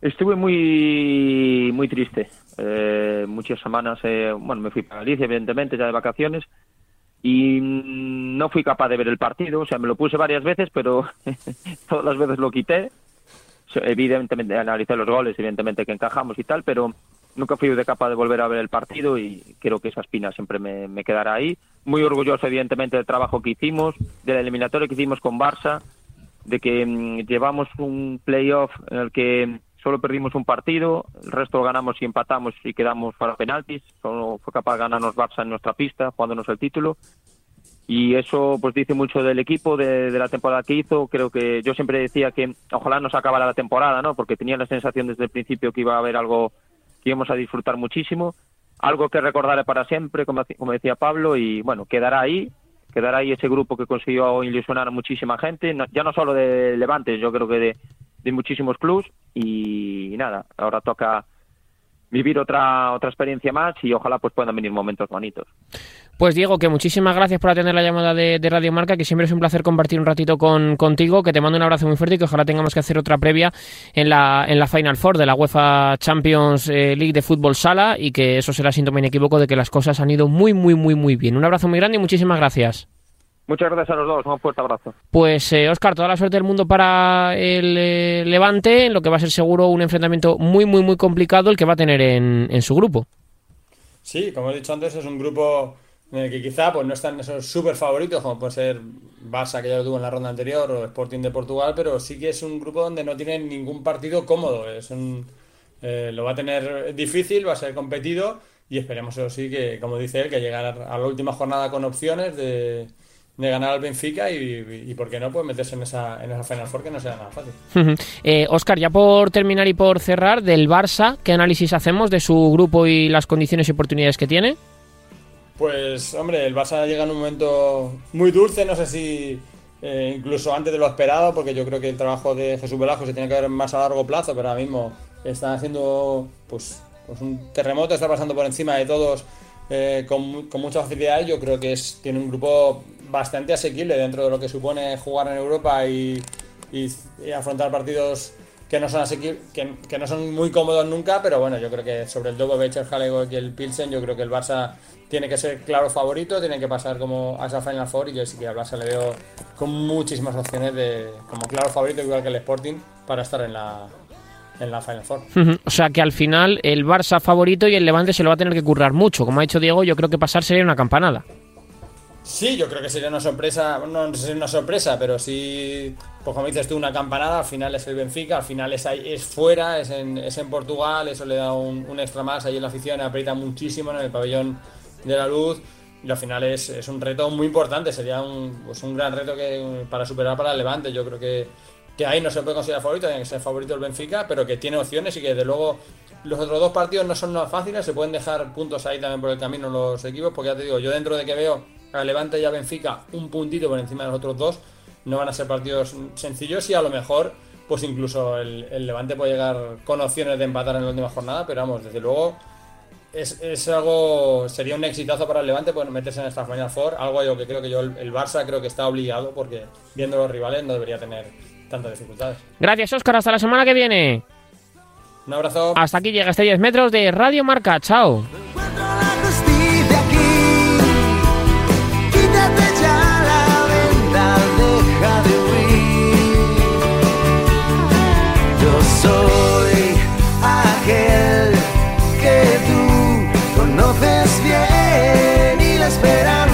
Estuve muy muy triste. Eh, muchas semanas, eh, bueno, me fui para Galicia, evidentemente, ya de vacaciones, y no fui capaz de ver el partido, o sea, me lo puse varias veces, pero [laughs] todas las veces lo quité. Evidentemente analicé los goles, evidentemente que encajamos y tal, pero nunca fui de capaz de volver a ver el partido y creo que esa espina siempre me, quedará ahí. Muy orgulloso, evidentemente, del trabajo que hicimos, del eliminatorio que hicimos con Barça, de que mm, llevamos un playoff en el que solo perdimos un partido, el resto lo ganamos y empatamos y quedamos para penaltis, solo fue capaz de ganarnos Barça en nuestra pista, jugándonos el título. Y eso pues dice mucho del equipo, de, la temporada que hizo. Creo que yo siempre decía que ojalá nos acabara la temporada, ¿no? Porque tenía la sensación desde el principio que iba a haber algo que íbamos a disfrutar muchísimo. Algo que recordaré para siempre, como, como decía Pablo, y bueno, quedará ahí, quedará ahí ese grupo que consiguió ilusionar a muchísima gente, ya no solo de Levante, yo creo que de, de muchísimos clubs y, nada, ahora toca vivir otra otra experiencia más y ojalá pues puedan venir momentos bonitos. Pues Diego, que muchísimas gracias por atender la llamada de, Radio Marca, que siempre es un placer compartir un ratito con, contigo, que te mando un abrazo muy fuerte y que ojalá tengamos que hacer otra previa en la, en la Final Four de la UEFA Champions eh, League de Fútbol Sala y que eso será síntoma inequívoco de que las cosas han ido muy, muy, muy, muy bien. Un abrazo muy grande y muchísimas gracias. Muchas gracias a los dos, un fuerte abrazo. Pues Oscar, eh, toda la suerte del mundo para el eh, Levante, en lo que va a ser seguro un enfrentamiento muy, muy, muy complicado el que va a tener en, en su grupo. Sí, como he dicho antes, es un grupo en el que quizá pues, no están esos súper favoritos, como puede ser Barça, que ya lo tuvo en la ronda anterior, o Sporting de Portugal, pero sí que es un grupo donde no tienen ningún partido cómodo. Es un, eh, lo va a tener difícil, va a ser competido y esperemos, eso sí, que, como dice él, que llegar a la última jornada con opciones de de ganar al Benfica y, por qué no, pues meterse en esa, en esa Final Four que no sea nada fácil. eh, Oscar, ya por terminar y por cerrar, del Barça, ¿qué análisis hacemos de su grupo y las condiciones y oportunidades que tiene? Pues, hombre, el Barça llega en un momento muy dulce, no sé si eh, incluso antes de lo esperado, porque yo creo que el trabajo de Jesús Velasco se tiene que ver más a largo plazo, pero ahora mismo están haciendo pues, pues un terremoto, está pasando por encima de todos eh, con, con, mucha facilidad. Yo creo que es, tiene un grupo bastante asequible dentro de lo que supone jugar en Europa y, afrontar partidos que no son que, no son muy cómodos nunca, pero bueno, yo creo que sobre el Djokovic, el Halego y el Pilsen, yo creo que el Barça tiene que ser claro favorito, tiene que pasar como a esa Final Four y yo sí que al Barça le veo con muchísimas opciones de como claro favorito, igual que el Sporting, para estar en la, en la Final Four. o sea que al final el Barça favorito y el Levante se lo va a tener que currar mucho. Como ha dicho Diego, yo creo que pasar sería una campanada. Sí, yo creo que sería una sorpresa, no si una sorpresa, pero sí, pues como dices tú, una campanada, al final es el Benfica, al final es, ahí, es fuera, es en, es en Portugal, eso le da un, extra más, ahí en la afición aprieta muchísimo en el pabellón de la luz, y al final es, es un reto muy importante, sería un, pues un gran reto que para superar para el Levante, yo creo que, que ahí no se puede considerar favorito, tiene que ser favorito el Benfica, pero que tiene opciones y que desde luego los otros dos partidos no son nada fáciles, se pueden dejar puntos ahí también por el camino los equipos, porque ya te digo, yo dentro de que veo a Levante y a Benfica un puntito por encima de los otros dos. No van a ser partidos sencillos y a lo mejor, pues incluso el, Levante puede llegar con opciones de empatar en la última jornada, pero vamos, desde luego es, algo, sería un exitazo para el Levante poder meterse en esta Final Four, algo yo que creo que yo el, Barça creo que está obligado porque viendo los rivales no debería tener tantas dificultades. Gracias Oscar, hasta la semana que viene. Un abrazo. Hasta aquí llega este 10 metros de Radio Marca, chao. Soy aquel